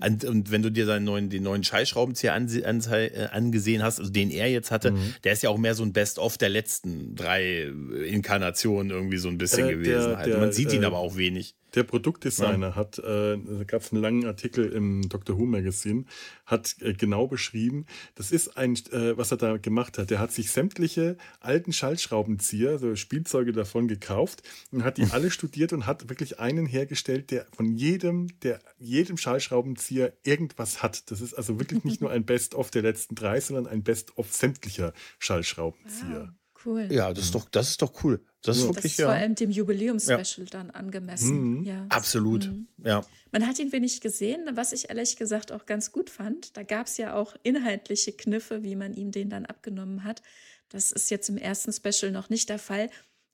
Und, und, wenn du dir seinen neuen, den neuen Scheißschraubenzieher an, an, äh, angesehen hast, also den er jetzt hatte, mhm. der ist ja auch mehr so ein Best-of der letzten drei Inkarnationen irgendwie so ein bisschen äh, gewesen. Der, halt. der, Man sieht ihn äh, aber auch wenig. Der Produktdesigner ja. hat, äh, da gab es einen langen Artikel im Dr. Who Magazine, hat äh, genau beschrieben, das ist ein, äh, was er da gemacht hat. Der hat sich sämtliche alten Schaltschraubenzieher, so Spielzeuge davon gekauft und hat die [LAUGHS] alle studiert und hat wirklich einen hergestellt, der von jedem, der jedem Schallschraubenzieher irgendwas hat. Das ist also wirklich nicht nur ein [LAUGHS] Best-of der letzten drei, sondern ein Best-of sämtlicher Schallschraubenzieher. Wow. Cool. Ja, das ist doch, das ist doch cool. Das ist wirklich, das ist ja. vor allem dem Jubiläumspecial ja. dann angemessen. Mhm. Ja. Absolut, mhm. ja. Man hat ihn wenig gesehen, was ich ehrlich gesagt auch ganz gut fand. Da gab es ja auch inhaltliche Kniffe, wie man ihm den dann abgenommen hat. Das ist jetzt im ersten Special noch nicht der Fall.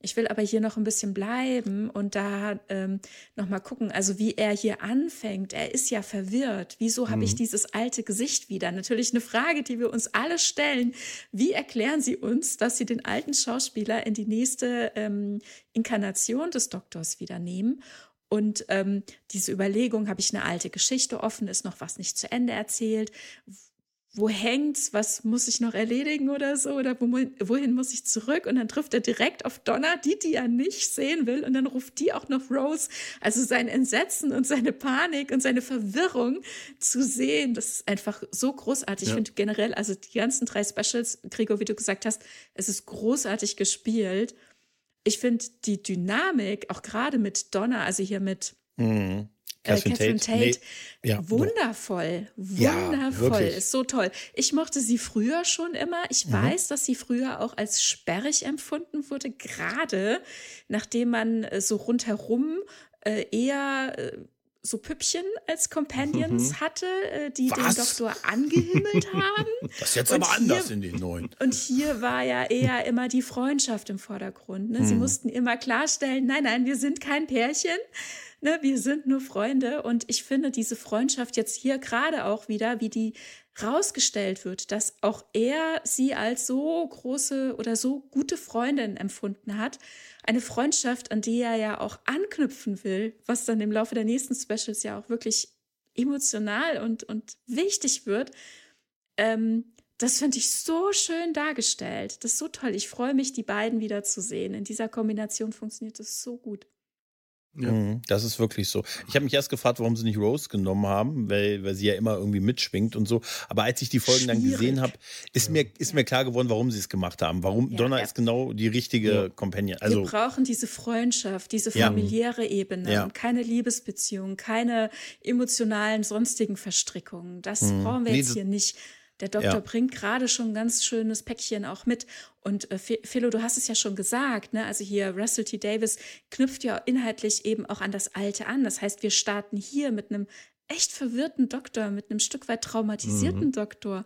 Ich will aber hier noch ein bisschen bleiben und da ähm, noch mal gucken, also wie er hier anfängt. Er ist ja verwirrt. Wieso habe ich mhm. dieses alte Gesicht wieder? Natürlich eine Frage, die wir uns alle stellen. Wie erklären Sie uns, dass Sie den alten Schauspieler in die nächste ähm, Inkarnation des Doktors wieder nehmen? Und ähm, diese Überlegung, habe ich eine alte Geschichte offen, ist noch was nicht zu Ende erzählt? Wo hängt's, was muss ich noch erledigen oder so, oder wo, wohin muss ich zurück? Und dann trifft er direkt auf Donna, die, die er nicht sehen will, und dann ruft die auch noch Rose. Also sein Entsetzen und seine Panik und seine Verwirrung zu sehen, das ist einfach so großartig. Ja. Ich finde generell, also die ganzen drei Specials, Gregor, wie du gesagt hast, es ist großartig gespielt. Ich finde die Dynamik, auch gerade mit Donna, also hier mit mhm. Catherine, Catherine Tate, Tate nee, ja, wundervoll, wundervoll, ja, ist so toll. Ich mochte sie früher schon immer. Ich mhm. weiß, dass sie früher auch als sperrig empfunden wurde, gerade nachdem man äh, so rundherum äh, eher äh, so Püppchen als Companions mhm. hatte, äh, die Was? den Doktor angehimmelt [LAUGHS] haben. Das ist jetzt und aber hier, anders in den neuen. Und hier war ja eher immer die Freundschaft im Vordergrund. Ne? Sie mhm. mussten immer klarstellen, nein, nein, wir sind kein Pärchen, ne, wir sind nur Freunde. Und ich finde diese Freundschaft jetzt hier gerade auch wieder, wie die rausgestellt wird, dass auch er sie als so große oder so gute Freundin empfunden hat. Eine Freundschaft, an die er ja auch anknüpfen will, was dann im Laufe der nächsten Specials ja auch wirklich emotional und, und wichtig wird. Ähm, das finde ich so schön dargestellt. Das ist so toll. Ich freue mich, die beiden wieder zu sehen. In dieser Kombination funktioniert das so gut. Ja. Mhm, das ist wirklich so. Ich habe mich erst gefragt, warum sie nicht Rose genommen haben, weil, weil sie ja immer irgendwie mitschwingt und so. Aber als ich die Folgen Schwierig. dann gesehen habe, ist, mir, ist mir klar geworden, warum sie es gemacht haben. Warum ja, Donna ja. ist genau die richtige Companion. Also, Wir brauchen diese Freundschaft, diese familiäre Ebene, keine Liebesbeziehung, keine emotionalen sonstigen Verstrickungen. Das mhm. brauchen wir nee, jetzt hier nicht. Der Doktor ja. bringt gerade schon ein ganz schönes Päckchen auch mit. Und äh, Philo, du hast es ja schon gesagt, ne? Also hier Russell T. Davis knüpft ja inhaltlich eben auch an das Alte an. Das heißt, wir starten hier mit einem echt verwirrten Doktor, mit einem Stück weit traumatisierten mhm. Doktor.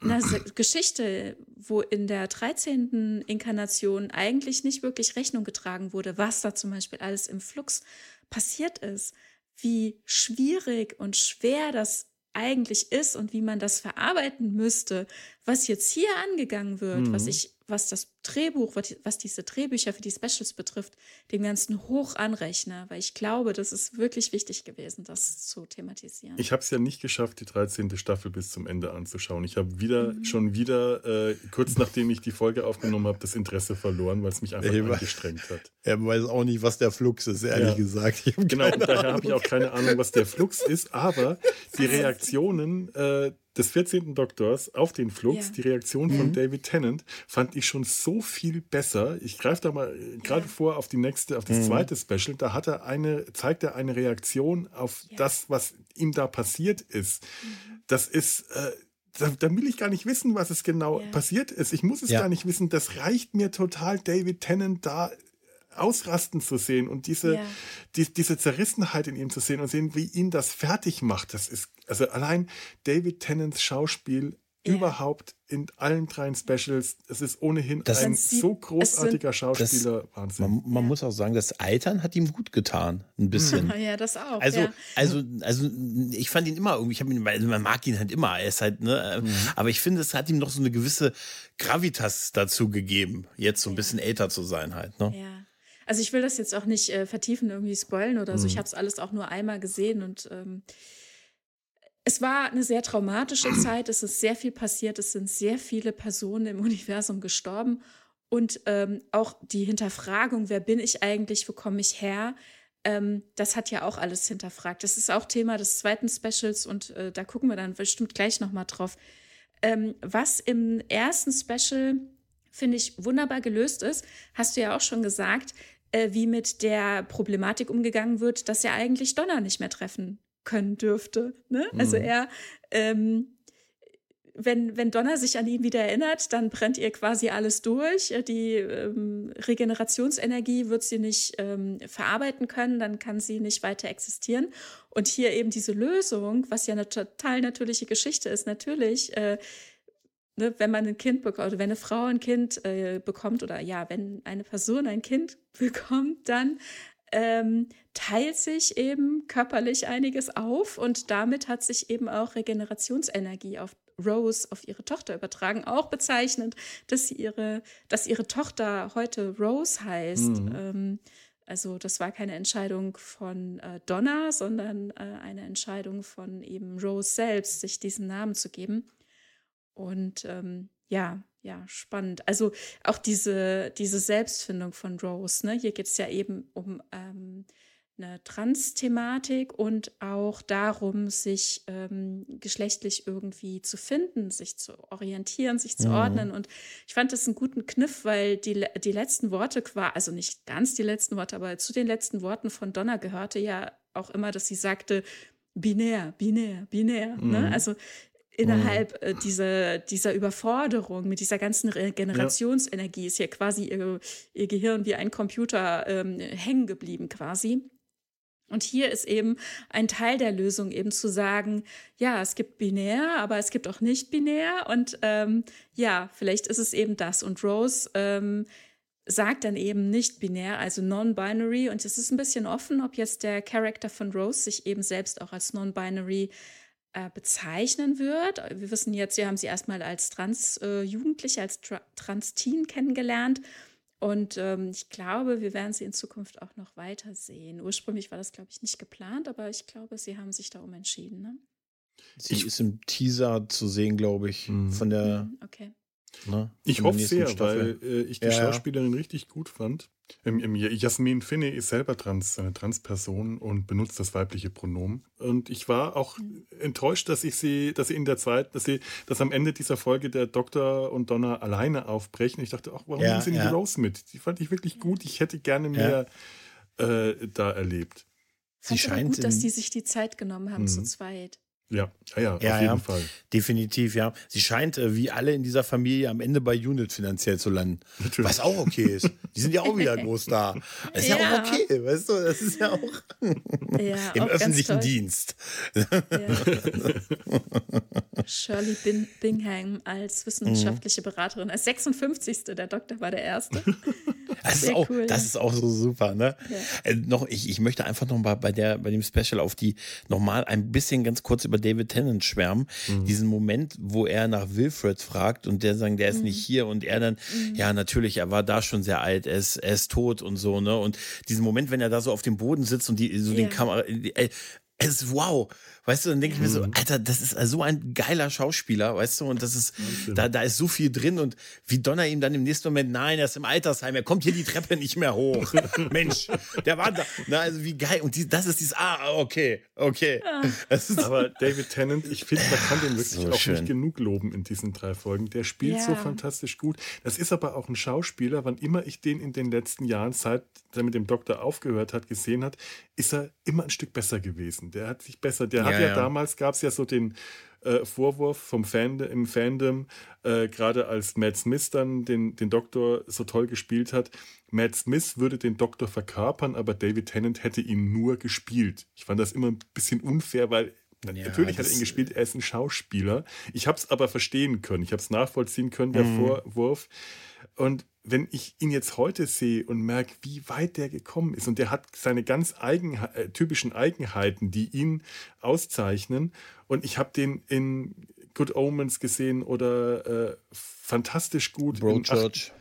Eine Geschichte, wo in der 13. Inkarnation eigentlich nicht wirklich Rechnung getragen wurde, was da zum Beispiel alles im Flux passiert ist, wie schwierig und schwer das eigentlich ist und wie man das verarbeiten müsste, was jetzt hier angegangen wird, mhm. was ich, was das Drehbuch, was diese Drehbücher für die Specials betrifft, dem Ganzen hoch anrechne, weil ich glaube, das ist wirklich wichtig gewesen, das zu thematisieren. Ich habe es ja nicht geschafft, die 13. Staffel bis zum Ende anzuschauen. Ich habe wieder, mhm. schon wieder, äh, kurz nachdem ich die Folge aufgenommen habe, das Interesse verloren, weil es mich einfach Ey, angestrengt hat. Er weiß auch nicht, was der Flux ist, ehrlich ja. gesagt. Genau, und daher habe ich auch keine Ahnung, was der Flux ist, aber die Reaktionen äh, des 14. Doktors auf den Flux, ja. die Reaktion von mhm. David Tennant, fand ich schon so viel besser. Ich greife da mal äh, gerade ja. vor auf die nächste, auf das mhm. zweite Special. Da hat er eine, zeigt er eine Reaktion auf ja. das, was ihm da passiert ist. Mhm. Das ist, äh, da, da, will ich gar nicht wissen, was es genau passiert ist. Ich muss es gar nicht wissen. Das reicht mir total, David Tennant da ausrasten zu sehen und diese, ja. die, diese Zerrissenheit in ihm zu sehen und sehen, wie ihn das fertig macht. Das ist, also allein David Tennants Schauspiel ja. überhaupt in allen drei Specials. Es ist ohnehin das ein so großartiger Schauspieler. Das, Wahnsinn. Man, man, muss auch sagen, das Altern hat ihm gut getan. Ein bisschen. [LAUGHS] ja, das auch. Also, ja. also, also ich fand ihn immer irgendwie, ich ihn, also man mag ihn halt immer. Er ist halt, ne, mhm. aber ich finde, es hat ihm noch so eine gewisse Gravitas dazu gegeben, jetzt so ein bisschen älter zu sein halt. Ne? Ja. Also ich will das jetzt auch nicht äh, vertiefen, irgendwie spoilen oder so. Ich mhm. habe es alles auch nur einmal gesehen und ähm, es war eine sehr traumatische [CLEARS THROAT] Zeit. Es ist sehr viel passiert. Es sind sehr viele Personen im Universum gestorben. Und ähm, auch die Hinterfragung, wer bin ich eigentlich, wo komme ich her, ähm, das hat ja auch alles hinterfragt. Das ist auch Thema des zweiten Specials und äh, da gucken wir dann bestimmt gleich nochmal drauf. Ähm, was im ersten Special, finde ich, wunderbar gelöst ist, hast du ja auch schon gesagt, äh, wie mit der Problematik umgegangen wird, dass er eigentlich Donner nicht mehr treffen können dürfte. Ne? Also mhm. Also er, ähm, wenn, wenn Donner sich an ihn wieder erinnert, dann brennt ihr quasi alles durch. Die ähm, Regenerationsenergie wird sie nicht ähm, verarbeiten können, dann kann sie nicht weiter existieren. Und hier eben diese Lösung, was ja eine total natürliche Geschichte ist, natürlich. Äh, ne, wenn man ein Kind bekommt, oder wenn eine Frau ein Kind äh, bekommt, oder ja, wenn eine Person ein Kind [LAUGHS] bekommt, dann ähm, teilt sich eben körperlich einiges auf und damit hat sich eben auch Regenerationsenergie auf Rose, auf ihre Tochter übertragen. Auch bezeichnend, dass sie ihre, dass ihre Tochter heute Rose heißt. Mhm. Ähm, also das war keine Entscheidung von äh, Donna, sondern äh, eine Entscheidung von eben Rose selbst, sich diesen Namen zu geben. Und ähm, ja, ja, spannend. Also auch diese, diese Selbstfindung von Rose, ne? Hier geht es ja eben um ähm, eine Trans-Thematik und auch darum, sich ähm, geschlechtlich irgendwie zu finden, sich zu orientieren, sich zu mhm. ordnen. Und ich fand das einen guten Kniff, weil die, die letzten Worte, also nicht ganz die letzten Worte, aber zu den letzten Worten von Donna gehörte ja auch immer, dass sie sagte, binär, binär, binär. Ne? Mhm. Ne? Also innerhalb äh, dieser, dieser Überforderung mit dieser ganzen Generationsenergie ist ja quasi ihr, ihr Gehirn wie ein Computer ähm, hängen geblieben quasi. Und hier ist eben ein Teil der Lösung eben zu sagen, ja, es gibt binär, aber es gibt auch nicht binär. Und ähm, ja, vielleicht ist es eben das. Und Rose ähm, sagt dann eben nicht binär, also non-binary. Und es ist ein bisschen offen, ob jetzt der Charakter von Rose sich eben selbst auch als non-binary äh, bezeichnen wird. Wir wissen jetzt, wir haben sie erstmal als Trans-Jugendliche, äh, als Tra Trans-Teen kennengelernt. Und ähm, ich glaube, wir werden sie in Zukunft auch noch weiter sehen. Ursprünglich war das, glaube ich, nicht geplant, aber ich glaube, sie haben sich darum entschieden. Ne? Sie ich, ist im Teaser zu sehen, glaube ich, mhm. von der. Mhm, okay. Ne, ich hoffe sehr, Staffel. weil äh, ich die ja, Schauspielerin ja. richtig gut fand. Ähm, ähm, Jasmin Finney ist selber trans, eine Transperson und benutzt das weibliche Pronomen. Und ich war auch enttäuscht, dass ich sie, dass sie in der zweiten, dass sie, dass am Ende dieser Folge der Doktor und Donna alleine aufbrechen. Ich dachte, ach, warum ja, sind sie nicht Rose mit? Die fand ich wirklich gut. Ich hätte gerne mehr äh, da erlebt. Sie scheint gut, dass die sich die Zeit genommen haben mhm. zu zweit. Ja, ja, ja, auf ja, jeden ja. Fall. Definitiv, ja. Sie scheint äh, wie alle in dieser Familie am Ende bei Unit finanziell zu landen. Natürlich. Was auch okay ist. Die sind ja auch wieder groß da. Das ist ja, ja auch okay, weißt du? Das ist ja auch [LAUGHS] im auch öffentlichen Dienst. [LAUGHS] Shirley Bin Bingham als wissenschaftliche Beraterin, als 56. Der Doktor war der Erste. [LAUGHS] Das ist, auch, cool, das ist auch so super, ne? Äh, noch, ich, ich möchte einfach noch mal bei, der, bei dem Special auf die nochmal ein bisschen ganz kurz über über David Tennant schwärmen. Mhm. Diesen Moment, wo er nach Wilfred fragt und der sagt, der ist mhm. nicht hier und er dann, mhm. ja, natürlich, er war da schon sehr alt, er ist, er ist tot und so, ne? Und diesen Moment, wenn er da so auf dem Boden sitzt und die, so ja. den Kamera, ey, es ist wow. Weißt du, dann denke ich mir so, mhm. Alter, das ist so ein geiler Schauspieler, weißt du, und das ist, da, da ist so viel drin und wie Donner ihm dann im nächsten Moment, nein, er ist im Altersheim, er kommt hier die Treppe nicht mehr hoch. [LAUGHS] Mensch, der war da, na, also wie geil, und die, das ist dieses, ah, okay, okay. Aber David Tennant, ich finde, man kann den wirklich so auch schön. nicht genug loben in diesen drei Folgen. Der spielt ja. so fantastisch gut. Das ist aber auch ein Schauspieler, wann immer ich den in den letzten Jahren, seit er mit dem Doktor aufgehört hat, gesehen hat, ist er immer ein Stück besser gewesen. Der hat sich besser, der ja, hat ja, ja. damals, gab es ja so den äh, Vorwurf vom Fan, im Fandom, äh, gerade als Matt Smith dann den, den Doktor so toll gespielt hat. Matt Smith würde den Doktor verkörpern, aber David Tennant hätte ihn nur gespielt. Ich fand das immer ein bisschen unfair, weil ja, Natürlich hat er ihn gespielt, er ist ein Schauspieler. Ich habe es aber verstehen können, ich habe es nachvollziehen können, der mhm. Vorwurf. Und wenn ich ihn jetzt heute sehe und merke, wie weit der gekommen ist und der hat seine ganz eigen, äh, typischen Eigenheiten, die ihn auszeichnen und ich habe den in Good Omens gesehen oder äh, fantastisch gut Broadchurch.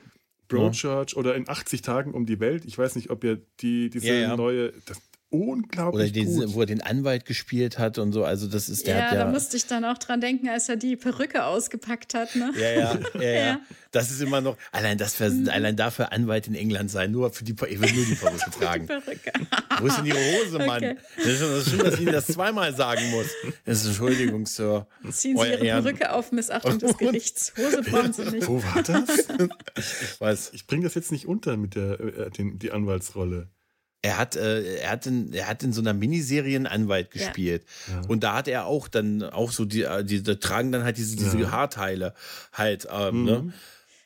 Broadchurch ja. oder in 80 Tagen um die Welt. Ich weiß nicht, ob ihr die, diese ja, ja. neue, das, unglaublich Oder diese, wo er den Anwalt gespielt hat und so. Also das ist der. Ja, da musste ich dann auch dran denken, als er die Perücke ausgepackt hat. Ne? Ja, ja, [LAUGHS] ja, ja, ja. Das ist immer noch. Allein das für, mhm. allein dafür Anwalt in England sein, nur für die ich will nur die [LAUGHS] Perücke tragen. Perücke. Wo ist denn Ihre Hose, Mann? Okay. Das, ist schon, das ist schön, dass ich Ihnen das zweimal sagen muss. Das ist, Entschuldigung, Sir. Ziehen Sie Ihre Ehren. Perücke auf, Missachtung des [LAUGHS] Gerichts. Hose brauchen Sie nicht. Wo war das? Ich, weiß. Ich bringe das jetzt nicht unter mit der äh, den, die Anwaltsrolle. Er hat, äh, er, hat in, er hat in so einer Miniserie einen Anwalt gespielt. Ja. Und da hat er auch dann auch so, die, äh, die, die tragen dann halt diese, diese ja. Haarteile halt, ähm, ne? mhm. ne?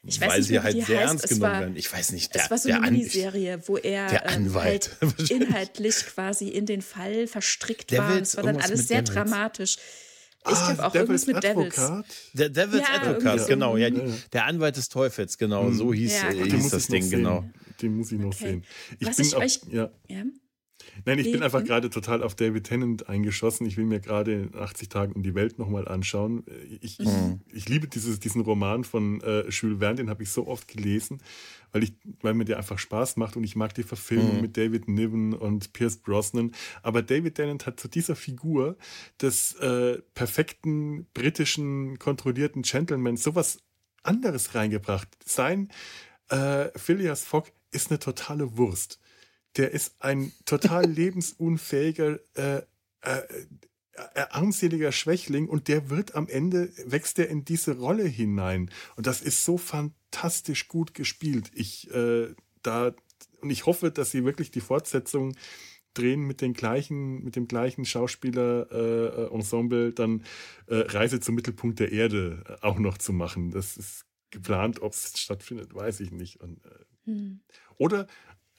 Ich weiß weil nicht, sie halt sehr heißt. ernst genommen werden. Ich weiß nicht. Der, es war so eine Miniserie, wo er der ähm, Anwalt. [LAUGHS] Halt inhaltlich quasi in den Fall verstrickt Devils, war. Und es war dann alles sehr Devils. dramatisch. Ich ah, glaube auch Devil's irgendwas mit Advocate. Devils. Der Devil's ja, Advocate, genau. Ja, die, der Anwalt des Teufels, genau. Mhm. So hieß, ja, äh, hieß das Ding, genau. Den muss ich noch okay. sehen. Ich Was ich auch, euch, ja. ja. Nein, ich bin einfach gerade total auf David Tennant eingeschossen. Ich will mir gerade in 80 Tagen um die Welt nochmal anschauen. Ich, mhm. ich, ich, liebe dieses, diesen Roman von äh, Jules Verne, den habe ich so oft gelesen, weil, ich, weil mir der einfach Spaß macht und ich mag die Verfilmung mhm. mit David Niven und Pierce Brosnan. Aber David Tennant hat zu dieser Figur des äh, perfekten britischen kontrollierten Gentleman sowas anderes reingebracht. Sein äh, Phileas Fogg ist eine totale Wurst der ist ein total [LAUGHS] lebensunfähiger, äh, äh, äh, armseliger Schwächling und der wird am Ende, wächst er in diese Rolle hinein. Und das ist so fantastisch gut gespielt. Ich, äh, da, und ich hoffe, dass sie wirklich die Fortsetzung drehen mit den gleichen, mit dem gleichen Schauspieler-Ensemble äh, dann äh, Reise zum Mittelpunkt der Erde äh, auch noch zu machen. Das ist geplant, ob es stattfindet, weiß ich nicht. Und, äh, hm. Oder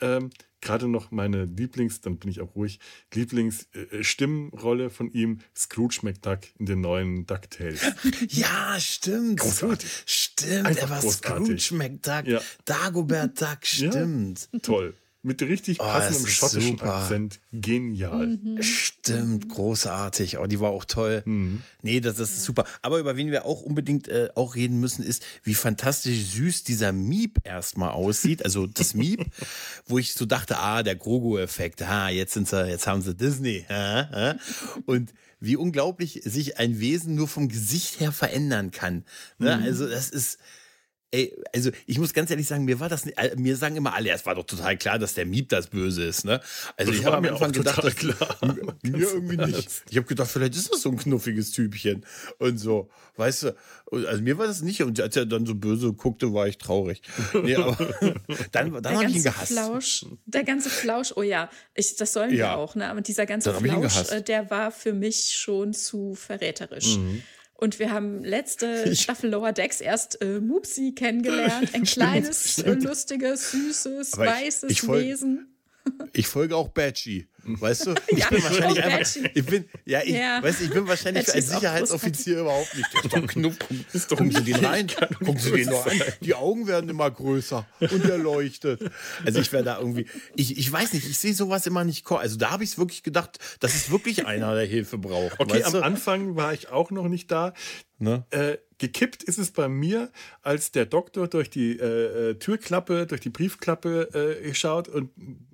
ähm, gerade noch meine Lieblings, dann bin ich auch ruhig, Lieblingsstimmrolle äh, von ihm, Scrooge McDuck in den neuen DuckTales. [LAUGHS] Ja, stimmt. Großartig. Stimmt, Einfach er war großartig. Scrooge McDuck, ja. Dagobert Duck, stimmt. Ja, toll mit richtig oh, passendem schottischen super. Akzent. Genial. Mhm. Stimmt, großartig. Oh, die war auch toll. Mhm. Nee, das, das ist super. Aber über wen wir auch unbedingt äh, auch reden müssen, ist, wie fantastisch süß dieser Miep erstmal aussieht. Also das Miep, [LAUGHS] wo ich so dachte, ah, der Grogu-Effekt, ah, jetzt sind sie, jetzt haben sie Disney. Ah, ah. Und wie unglaublich sich ein Wesen nur vom Gesicht her verändern kann. Ne? Mhm. Also das ist Ey, also ich muss ganz ehrlich sagen, mir war das, äh, mir sagen immer alle, es war doch total klar, dass der Miep das Böse ist, ne? Also das ich habe am Anfang gedacht, dass, klar. [LAUGHS] mir irgendwie nicht. Ich habe gedacht, vielleicht ist das so ein knuffiges Typchen und so, weißt du? Also mir war das nicht und als er dann so böse guckte, war ich traurig. Nee, aber [LAUGHS] dann, dann habe ich ihn gehasst. Flausch, der ganze Flausch, oh ja, ich, das sollen ja. wir auch, ne? Aber dieser ganze Flausch, äh, der war für mich schon zu verräterisch. Mhm. Und wir haben letzte [LAUGHS] ich Staffel Lower Decks erst äh, Mupsi kennengelernt. [LAUGHS] Ein kleines, stimmt. lustiges, süßes, Aber weißes ich, ich Wesen. [LAUGHS] Ich folge auch Badgie. Weißt du? [LAUGHS] Ich ja, bin wahrscheinlich einfach, ich bin, ja, ich, ja. Weißt, ich bin wahrscheinlich Badgie als Sicherheitsoffizier überhaupt nicht. Das ist doch Knupp. Ist doch Gucken Sie den rein. Gucken Sie den nur an. Die Augen werden immer größer und er leuchtet. Also ich wäre da irgendwie, ich, ich weiß nicht, ich sehe sowas immer nicht kommen. Also da habe ich es wirklich gedacht, das ist wirklich einer, der Hilfe braucht. Okay, am du? Anfang war ich auch noch nicht da. Ne? Äh, gekippt ist es bei mir, als der Doktor durch die äh, äh Türklappe, durch die Briefklappe äh, schaut und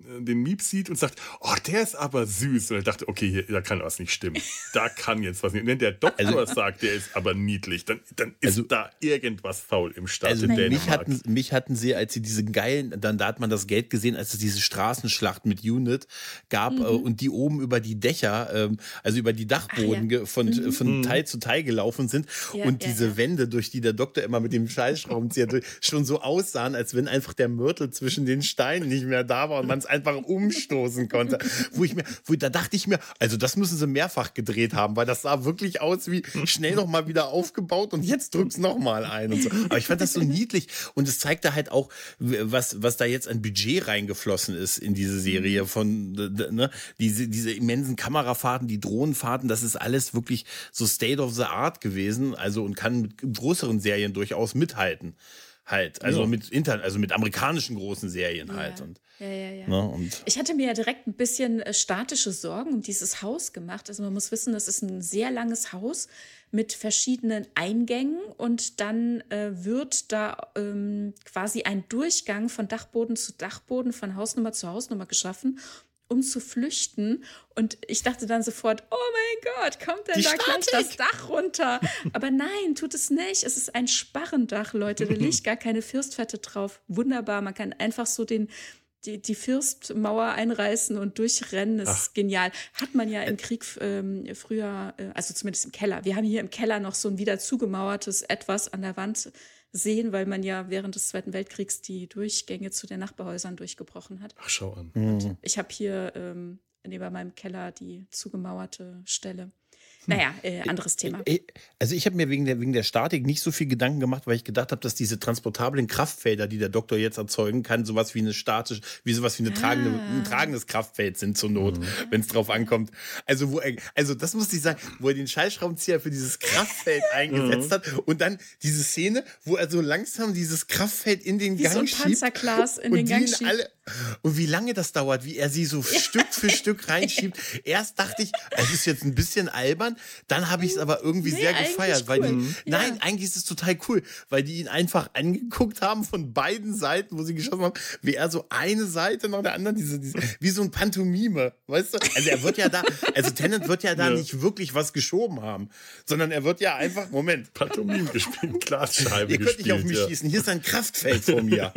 äh, den Miep sieht und sagt, oh, der ist aber süß. Und er dachte, okay, hier, da kann was nicht stimmen. [LAUGHS] Da kann jetzt was nicht. Wenn der Doktor also, sagt, der ist aber niedlich, dann, dann ist also, da irgendwas faul im Staat also mich hatten, mich hatten sie, als sie diese geilen, dann da hat man das Geld gesehen, als es diese Straßenschlacht mit Unit gab mhm. äh, und die oben über die Dächer, ähm, also über die Dachboden ja. von, mhm. von Teil zu Teil gelaufen sind ja, und ja, diese Wände, durch die der Doktor immer mit dem Scheißschraubenzieher [LAUGHS] schon so aussahen, als wenn einfach der Mörtel zwischen den Steinen nicht mehr da war und man es einfach umstoßen konnte. Wo ich mir, wo, da dachte ich mir, also das müssen sie mehrfach gedreht haben, weil das sah wirklich aus wie schnell nochmal wieder aufgebaut und jetzt drück's nochmal ein und so. Aber ich fand das so niedlich und es zeigte halt auch, was, was da jetzt an Budget reingeflossen ist in diese Serie von, ne, diese, diese immensen Kamerafahrten, die Drohnenfahrten, das ist alles wirklich so State of the Art gewesen, also und kann mit größeren Serien durchaus mithalten halt. Also ja. mit Inter also mit amerikanischen großen Serien halt. Ja. Und, ja, ja, ja. Ne, und ich hatte mir ja direkt ein bisschen äh, statische Sorgen um dieses Haus gemacht. Also man muss wissen, das ist ein sehr langes Haus mit verschiedenen Eingängen und dann äh, wird da ähm, quasi ein Durchgang von Dachboden zu Dachboden, von Hausnummer zu Hausnummer geschaffen um zu flüchten. Und ich dachte dann sofort, oh mein Gott, kommt denn Die da Statik. gleich das Dach runter? [LAUGHS] Aber nein, tut es nicht. Es ist ein Sparrendach, Leute. Da liegt gar keine Firstfette drauf. Wunderbar. Man kann einfach so den, die, die Firstmauer einreißen und durchrennen. Das Ach. ist genial. Hat man ja im Krieg ähm, früher, äh, also zumindest im Keller. Wir haben hier im Keller noch so ein wieder zugemauertes Etwas an der Wand sehen, weil man ja während des Zweiten Weltkriegs die Durchgänge zu den Nachbarhäusern durchgebrochen hat. Ach, schau an. Mhm. Ich habe hier ähm, neben meinem Keller die zugemauerte Stelle. Naja, äh, anderes Thema. Also ich habe mir wegen der, wegen der Statik nicht so viel Gedanken gemacht, weil ich gedacht habe, dass diese transportablen Kraftfelder, die der Doktor jetzt erzeugen kann, sowas wie eine statische, wie sowas wie eine tragende, Ah. ein tragendes Kraftfeld sind zur Not, wenn es drauf ankommt. Also wo er, also das muss ich sagen, wo er den Schallschraubenzieher für dieses Kraftfeld eingesetzt hat und dann diese Szene, wo er so langsam dieses Kraftfeld in den Wie Gang so ein schiebt Panzerglas in und den Gang schiebt. alle und wie lange das dauert, wie er sie so [LAUGHS] Stück für Stück reinschiebt. Erst dachte ich, es ist jetzt ein bisschen albern, dann habe ich es aber irgendwie Nee, sehr gefeiert, weil die, cool. Ja. nein, eigentlich ist es total cool, weil die ihn einfach angeguckt haben von beiden Seiten, wo sie geschossen haben, wie er so eine Seite nach der anderen, diese, diese wie so ein Pantomime, weißt du? Also er wird ja da, also Tennant wird ja da Ja. nicht wirklich was geschoben haben, sondern er wird ja einfach, Moment, Pantomim gespielt, Glasscheibe Ihr könnt nicht auf mich ja. schießen. Hier ist ein Kraftfeld vor mir.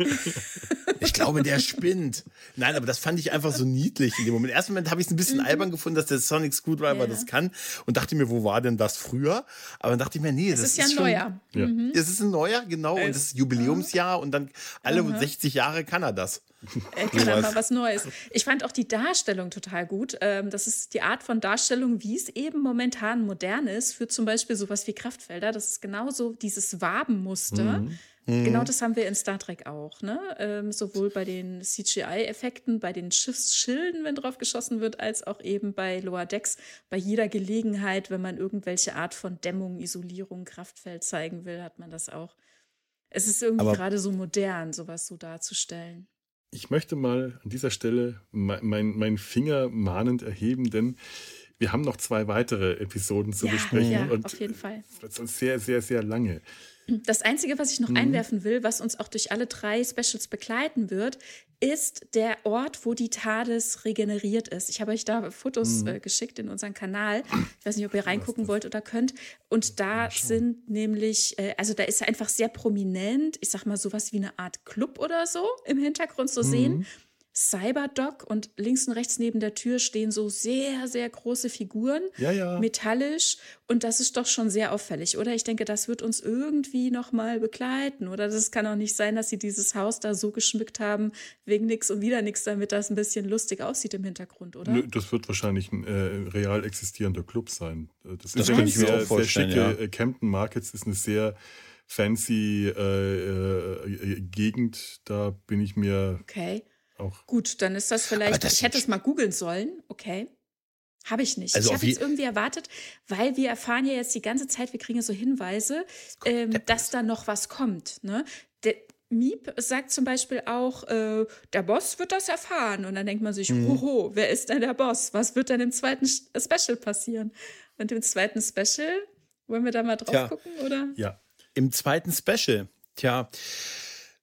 Ich glaube, der spinnt. Nein, aber das fand ich einfach so niedlich in dem Moment. Im ersten Moment habe ich es ein bisschen albern gefunden, dass der Sonic Screwdriver Mhm. Ja. das kann und dachte mir, wo war denn das früher? Aber dann dachte ich mir, nee, Das das ist ja ein schon, neuer. Ja. Es ist ein neuer, genau. Und Es- das ist Jubiläumsjahr und dann alle 60 Jahre kann er das. Er dann Sowas. mal was Neues. Ich fand auch die Darstellung total gut. Ähm, das ist die Art von Darstellung, wie es eben momentan modern ist, für zum Beispiel sowas wie Kraftfelder. Das ist genauso dieses Wabenmuster. Genau das haben wir in Star Trek auch. Ne? Ähm, sowohl bei den CGI-Effekten, bei den Schiffsschilden, wenn drauf geschossen wird, als auch eben bei Lower Decks, bei jeder Gelegenheit, wenn man irgendwelche Art von Dämmung, Isolierung, Kraftfeld zeigen will, hat man das auch. Es ist irgendwie gerade so modern, sowas so darzustellen. Ich möchte mal an dieser Stelle me- mein, meinen Finger mahnend erheben, denn wir haben noch zwei weitere Episoden zu Ja, besprechen ja, und auf jeden Fall. sehr, sehr, sehr lange. Das Einzige, was ich noch einwerfen will, was uns auch durch alle drei Specials begleiten wird, ist der Ort, wo die TARDIS regeneriert ist. Ich habe euch da Fotos äh, geschickt in unseren Kanal. Ich weiß nicht, ob ihr reingucken wollt oder könnt. Und da sind nämlich, äh, also da ist einfach sehr prominent, ich sag mal sowas wie eine Art Club oder so im Hintergrund zu sehen. Cyberdoc und links und rechts neben der Tür stehen so sehr, sehr große Figuren, Ja, ja. metallisch und das ist doch schon sehr auffällig, oder? Ich denke, das wird uns irgendwie noch mal begleiten, oder? Das kann auch nicht sein, dass sie dieses Haus da so geschmückt haben, wegen nix und wieder nix, damit das ein bisschen lustig aussieht im Hintergrund, oder? Nö, Das wird wahrscheinlich ein äh, real existierender Club sein. Äh, Das, Das ist könnte ich mir sehr, auch vorstellen, sehr schicke ja. äh, Camden Markets ist eine sehr fancy äh, äh, Gegend. Da bin ich mir Okay, auch. gut, dann ist das vielleicht, das ich hätte es mal googeln sollen, okay. Habe ich nicht. Also ich habe jetzt je- irgendwie erwartet, weil wir erfahren ja jetzt die ganze Zeit, wir kriegen ja so Hinweise, ähm, dass da noch was kommt. Ne? Der Miep sagt zum Beispiel auch, äh, der Boss wird das erfahren. Und dann denkt man sich, Mhm. hoho, wer ist denn der Boss? Was wird denn im zweiten Sch- Special passieren? Und im zweiten Special, wollen wir da mal drauf Tja. gucken, oder? Ja, Im zweiten Special. Tja.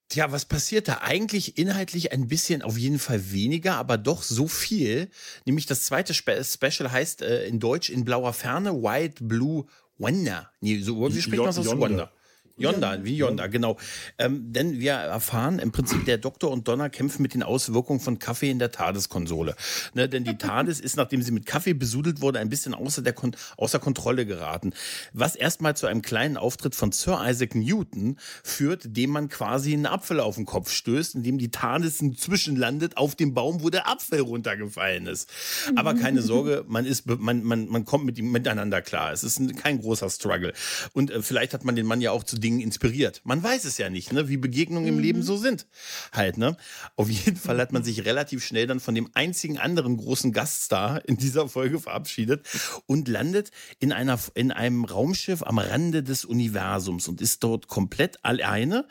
Tja, was passiert da? Eigentlich inhaltlich ein bisschen, auf jeden Fall weniger, aber doch so viel. Nämlich das zweite Spe Special heißt äh, in Deutsch in blauer Ferne White Blue Wonder. Nee, so, wie spricht man das aus? Wonder. Yonder, wie Yonder, genau. Ähm, denn wir erfahren im Prinzip, der Doktor und Donner kämpfen mit den Auswirkungen von Kaffee in der TARDIS-Konsole. Ne, denn die TARDIS ist, nachdem sie mit Kaffee besudelt wurde, ein bisschen außer, der Kon außer Kontrolle geraten. Was erstmal zu einem kleinen Auftritt von Sir Isaac Newton führt, dem man quasi einen Apfel auf den Kopf stößt, indem die TARDIS inzwischen landet auf dem Baum, wo der Apfel runtergefallen ist. Aber keine Sorge, man, ist, man, man, man kommt mit ihm miteinander klar. Es ist ein, kein großer Struggle. Und äh, vielleicht hat man den Mann ja auch zu Dingen inspiriert. Man weiß es ja nicht, ne? wie Begegnungen im Leben so sind. Halt, ne? Auf jeden Fall hat man sich relativ schnell dann von dem einzigen anderen großen Gaststar in dieser Folge verabschiedet und landet in, einer, in einem Raumschiff am Rande des Universums und ist dort komplett alleine,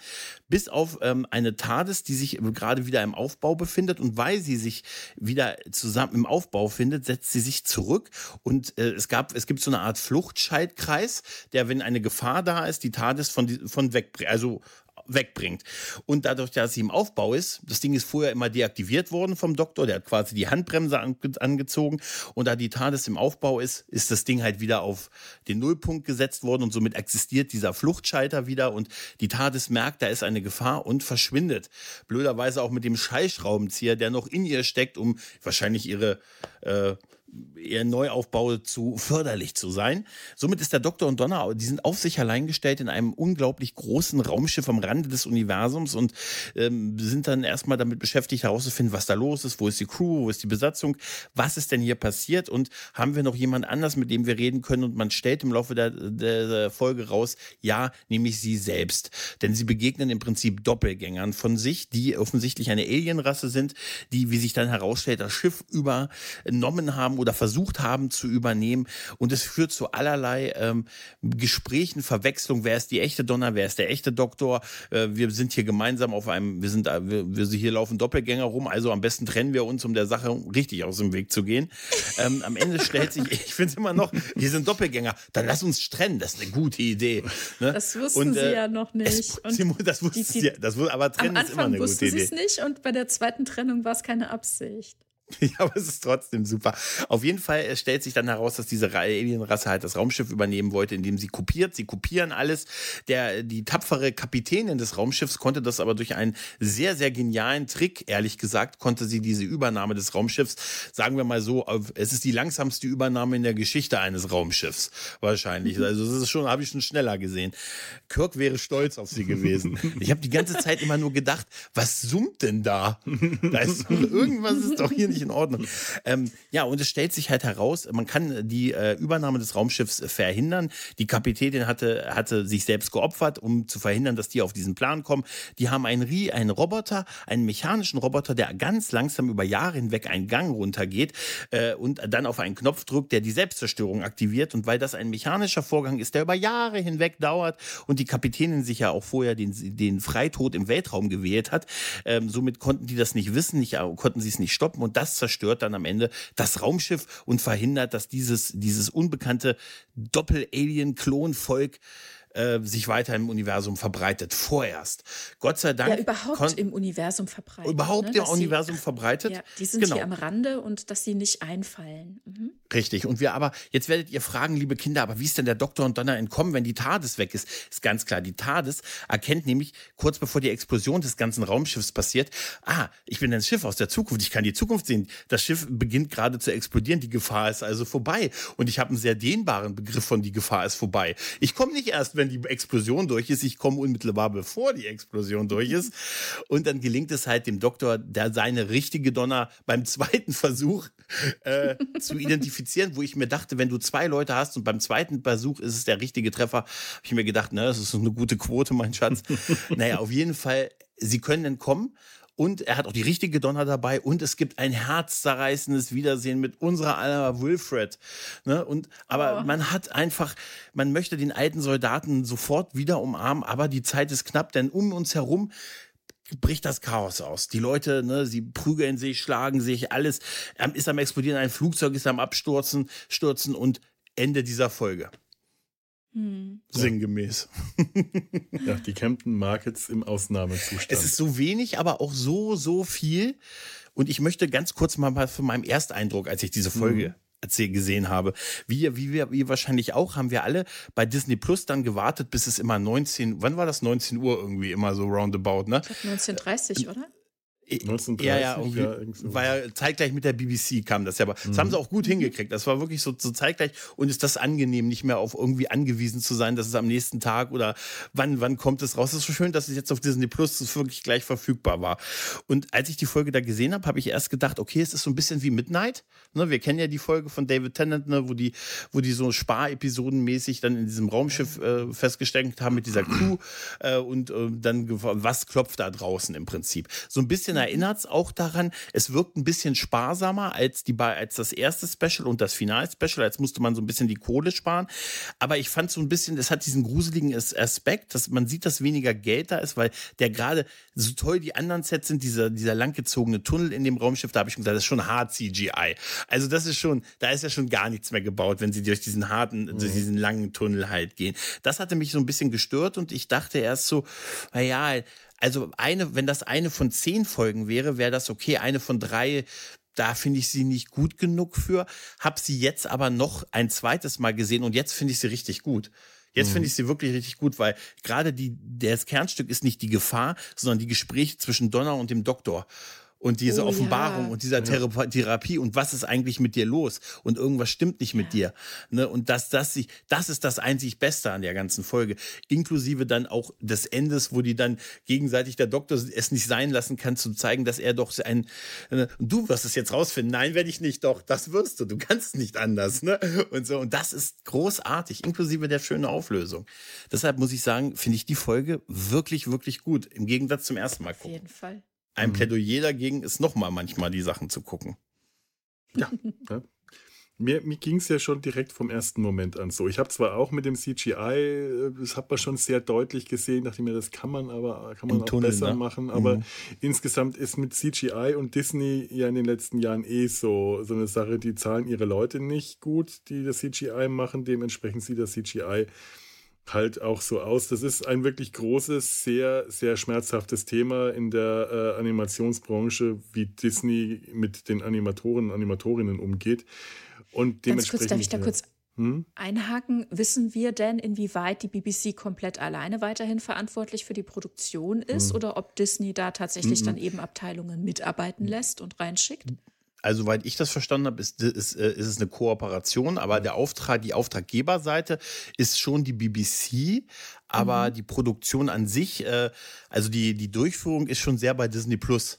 bis auf ähm, eine TARDIS, die sich gerade wieder im Aufbau befindet. Und weil sie sich wieder zusammen im Aufbau findet, setzt sie sich zurück. Und äh, es, gab, es gibt so eine Art Fluchtschaltkreis, der, wenn eine Gefahr da ist, die TARDIS von, die- von weg, also wegbringt. Und dadurch, dass sie im Aufbau ist, das Ding ist vorher immer deaktiviert worden vom Doktor, der hat quasi die Handbremse ange angezogen und da die TARDIS im Aufbau ist, ist das Ding halt wieder auf den Nullpunkt gesetzt worden und somit existiert dieser Fluchtschalter wieder und die TARDIS merkt, da ist eine Gefahr und verschwindet. Blöderweise auch mit dem Schallschraubenzieher, der noch in ihr steckt, um wahrscheinlich ihre äh, ihr Neuaufbau zu förderlich zu sein. Somit ist der Doktor und Donner, die sind auf sich allein gestellt in einem unglaublich großen Raumschiff am Rande des Universums und ähm, sind dann erstmal damit beschäftigt herauszufinden, was da los ist, wo ist die Crew, wo ist die Besatzung, was ist denn hier passiert und haben wir noch jemand anders, mit dem wir reden können und man stellt im Laufe der, der, der Folge raus, ja, nämlich sie selbst. Denn sie begegnen im Prinzip Doppelgängern von sich, die offensichtlich eine Alienrasse sind, die, wie sich dann herausstellt, das Schiff übernommen haben oder versucht haben zu übernehmen. Und es führt zu allerlei ähm, Gesprächen, Verwechslung. Wer ist die echte Donner? Wer ist der echte Doktor? Äh, wir sind hier gemeinsam auf einem, wir sind, wir, wir hier laufen Doppelgänger rum. Also am besten trennen wir uns, um der Sache richtig aus dem Weg zu gehen. Ähm, am Ende stellt sich, [LAUGHS] ich finde es immer noch, wir sind Doppelgänger. Dann lass uns trennen. Das ist eine gute Idee. Ne? Das wussten und, äh, sie ja noch nicht. [LAUGHS] Es, und das wussten sie, ja, das, aber trennen ist immer eine gute Idee. Am Anfang wussten sie es nicht und bei der zweiten Trennung war es keine Absicht. [LAUGHS] Ja, aber es ist trotzdem super. Auf jeden Fall stellt sich dann heraus, dass diese Alienrasse halt das Raumschiff übernehmen wollte, indem sie kopiert. Sie kopieren alles. Der, die tapfere Kapitänin des Raumschiffs konnte das aber durch einen sehr, sehr genialen Trick, ehrlich gesagt, konnte sie diese Übernahme des Raumschiffs, sagen wir mal so, es ist die langsamste Übernahme in der Geschichte eines Raumschiffs. Wahrscheinlich. Mhm. Also, das ist schon, habe ich schon schneller gesehen. Kirk wäre stolz auf sie gewesen. [LAUGHS] Ich habe die ganze Zeit immer nur gedacht, was summt denn da? Da ist irgendwas ist doch hier nicht völlig in Ordnung. Ähm, ja, und es stellt sich halt heraus, man kann die äh, Übernahme des Raumschiffs verhindern. Die Kapitänin hatte, hatte sich selbst geopfert, um zu verhindern, dass die auf diesen Plan kommen. Die haben einen, einen Roboter, einen mechanischen Roboter, der ganz langsam über Jahre hinweg einen Gang runtergeht äh, und dann auf einen Knopf drückt, der die Selbstzerstörung aktiviert. Und weil das ein mechanischer Vorgang ist, der über Jahre hinweg dauert und die Kapitänin sich ja auch vorher den, den Freitod im Weltraum gewählt hat, ähm, somit konnten die das nicht wissen, nicht, konnten sie es nicht stoppen. Und das das zerstört dann am Ende das Raumschiff und verhindert, dass dieses, dieses unbekannte Doppel-Alien-Klon-Volk äh, sich weiter im Universum verbreitet. Vorerst. Gott sei Dank. Ja, überhaupt im Universum verbreitet. Überhaupt ne? im Universum sie, verbreitet. Ja, die sind genau. hier am Rande und dass sie nicht einfallen. Mhm. Richtig. Und wir aber, jetzt werdet ihr fragen, liebe Kinder, aber wie ist denn der Doktor und Donner entkommen, wenn die TARDIS weg ist? Ist ganz klar. Die TARDIS erkennt nämlich kurz bevor die Explosion des ganzen Raumschiffs passiert, ah, ich bin ein Schiff aus der Zukunft, ich kann die Zukunft sehen. Das Schiff beginnt gerade zu explodieren, die Gefahr ist also vorbei. Und ich habe einen sehr dehnbaren Begriff von die Gefahr ist vorbei. Ich komme nicht erst, wenn die Explosion durch ist, ich komme unmittelbar bevor die Explosion durch ist. Und dann gelingt es halt dem Doktor, der seine richtige Donner beim zweiten Versuch äh, zu identifizieren identifizieren, wo ich mir dachte, wenn du zwei Leute hast und beim zweiten Versuch ist es der richtige Treffer, habe ich mir gedacht, ne, das ist eine gute Quote, mein Schatz. [LAUGHS] naja, auf jeden Fall, sie können entkommen. Und er hat auch die richtige Donner dabei. Und es gibt ein herzzerreißendes Wiedersehen mit unserer aller Wilfred. Ne? Und, aber oh. man hat einfach, man möchte den alten Soldaten sofort wieder umarmen, aber die Zeit ist knapp, denn um uns herum bricht das Chaos aus. Die Leute, ne, sie prügeln sich, schlagen sich, alles ähm, ist am explodieren, ein Flugzeug ist am abstürzen, stürzen und Ende dieser Folge. Hm. Sinngemäß. [LAUGHS] ja, die Campton Markets im Ausnahmezustand. Es ist so wenig, aber auch so, so viel. Und ich möchte ganz kurz mal von meinem Ersteindruck, als ich diese Folge mhm gesehen habe. Wie, wie wir wie wahrscheinlich auch, haben wir alle bei Disney Plus dann gewartet, bis es immer 19, wann war das? 19 Uhr irgendwie immer so roundabout, ne? 19.30 oder? 1930, ja, ja, irgendwie, ja, war ja zeitgleich mit der BBC kam das ja, aber mhm. das haben sie auch gut hingekriegt. Das war wirklich so, so zeitgleich und ist das angenehm, nicht mehr auf irgendwie angewiesen zu sein, dass es am nächsten Tag oder wann, wann kommt es raus. Es ist so schön, dass es jetzt auf Disney Plus wirklich gleich verfügbar war. Und als ich die Folge da gesehen habe, habe ich erst gedacht, okay, es ist so ein bisschen wie Midnight. Ne, wir kennen ja die Folge von David Tennant, ne, wo die, wo die so Sparepisodenmäßig dann in diesem Raumschiff äh, festgesteckt haben mit dieser Crew äh, und äh, dann was klopft da draußen im Prinzip. So ein bisschen erinnert es auch daran, es wirkt ein bisschen sparsamer als, die, als das erste Special und das Final-Special. Als musste man so ein bisschen die Kohle sparen. Aber ich fand so ein bisschen, es hat diesen gruseligen Aspekt, dass man sieht, dass weniger Geld da ist, weil der gerade so toll die anderen Sets sind, dieser, dieser langgezogene Tunnel in dem Raumschiff, da habe ich gesagt, das ist schon hart CGI. Also das ist schon, da ist ja schon gar nichts mehr gebaut, wenn sie durch diesen harten, mhm. durch diesen langen Tunnel halt gehen. Das hatte mich so ein bisschen gestört und ich dachte erst so, naja, also eine, wenn das eine von zehn Folgen wäre, wäre das okay. Eine von drei, da finde ich sie nicht gut genug für. Hab sie jetzt aber noch ein zweites Mal gesehen und jetzt finde ich sie richtig gut. Jetzt finde mhm. ich sie wirklich richtig gut, weil gerade die, das Kernstück ist nicht die Gefahr, sondern die Gespräche zwischen Donner und dem Doktor. Und diese Oh, Offenbarung ja. und dieser Thera Therapie und was ist eigentlich mit dir los und irgendwas stimmt nicht mit dir. Ne? Und das, das, sich, das ist das einzig Beste an der ganzen Folge. Inklusive dann auch des Endes, wo die dann gegenseitig der Doktor es nicht sein lassen kann, zu zeigen, dass er doch ein. Ne? Du wirst es jetzt rausfinden. Nein, werde ich nicht. Doch, das wirst du. Du kannst nicht anders. Ne? Und so. Und das ist großartig, inklusive der schönen Auflösung. Deshalb muss ich sagen, finde ich die Folge wirklich, wirklich gut. Im Gegensatz zum ersten Mal Auf gucken. jeden Fall. Ein Plädoyer dagegen ist nochmal manchmal die Sachen zu gucken. Ja. [LAUGHS] Mir, mir ging es ja schon direkt vom ersten Moment an so. Ich habe zwar auch mit dem CGI, äh, das hat man schon sehr deutlich gesehen, dachte ich mir, das kann man aber kann man Im auch Tunnel, besser ne? machen. Aber Mhm. insgesamt ist mit CGI und Disney ja in den letzten Jahren eh so, so eine Sache, die zahlen ihre Leute nicht gut, die das CGI machen. Dementsprechend sieht das CGI halt auch so aus. Das ist ein wirklich großes, sehr, sehr schmerzhaftes Thema in der äh, Animationsbranche, wie Disney mit den Animatoren und Animatorinnen umgeht. Und Ganz kurz, dementsprechend. darf ich da ja. kurz Hm? einhaken? Wissen wir denn, inwieweit die BBC komplett alleine weiterhin verantwortlich für die Produktion ist Hm. oder ob Disney da tatsächlich Mhm. dann eben Abteilungen mitarbeiten lässt und reinschickt? Also, soweit ich das verstanden habe, ist, ist, äh, ist es eine Kooperation, aber der Auftrag, die Auftraggeberseite ist schon die BBC, aber die Produktion an sich, äh, also die, die Durchführung ist schon sehr bei Disney Plus.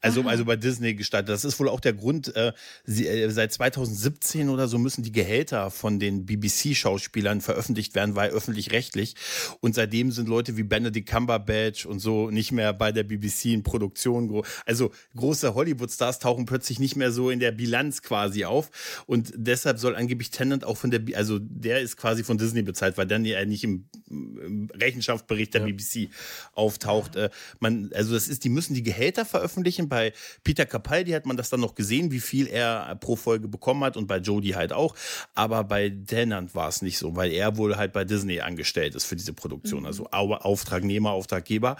Also, Aha. also bei Disney gestaltet. Das ist wohl auch der Grund, äh, sie, äh, seit 2017 oder so müssen die Gehälter von den BBC-Schauspielern veröffentlicht werden, weil öffentlich-rechtlich. Und seitdem sind Leute wie Benedict Cumberbatch und so nicht mehr bei der BBC in Produktion. Also große Hollywood-Stars tauchen plötzlich nicht mehr so in der Bilanz quasi auf. Und deshalb soll angeblich Tennant auch von der, also der ist quasi von Disney bezahlt, weil dann ja nicht im, im Rechenschaftsbericht der Ja. BBC auftaucht. Äh, man, also das ist, die müssen die Gehälter veröffentlichen. Bei Peter Capaldi hat man das dann noch gesehen, wie viel er pro Folge bekommen hat und bei Jodie halt auch. Aber bei Tennant war es nicht so, weil er wohl halt bei Disney angestellt ist für diese Produktion. Also Au- Auftragnehmer, Auftraggeber.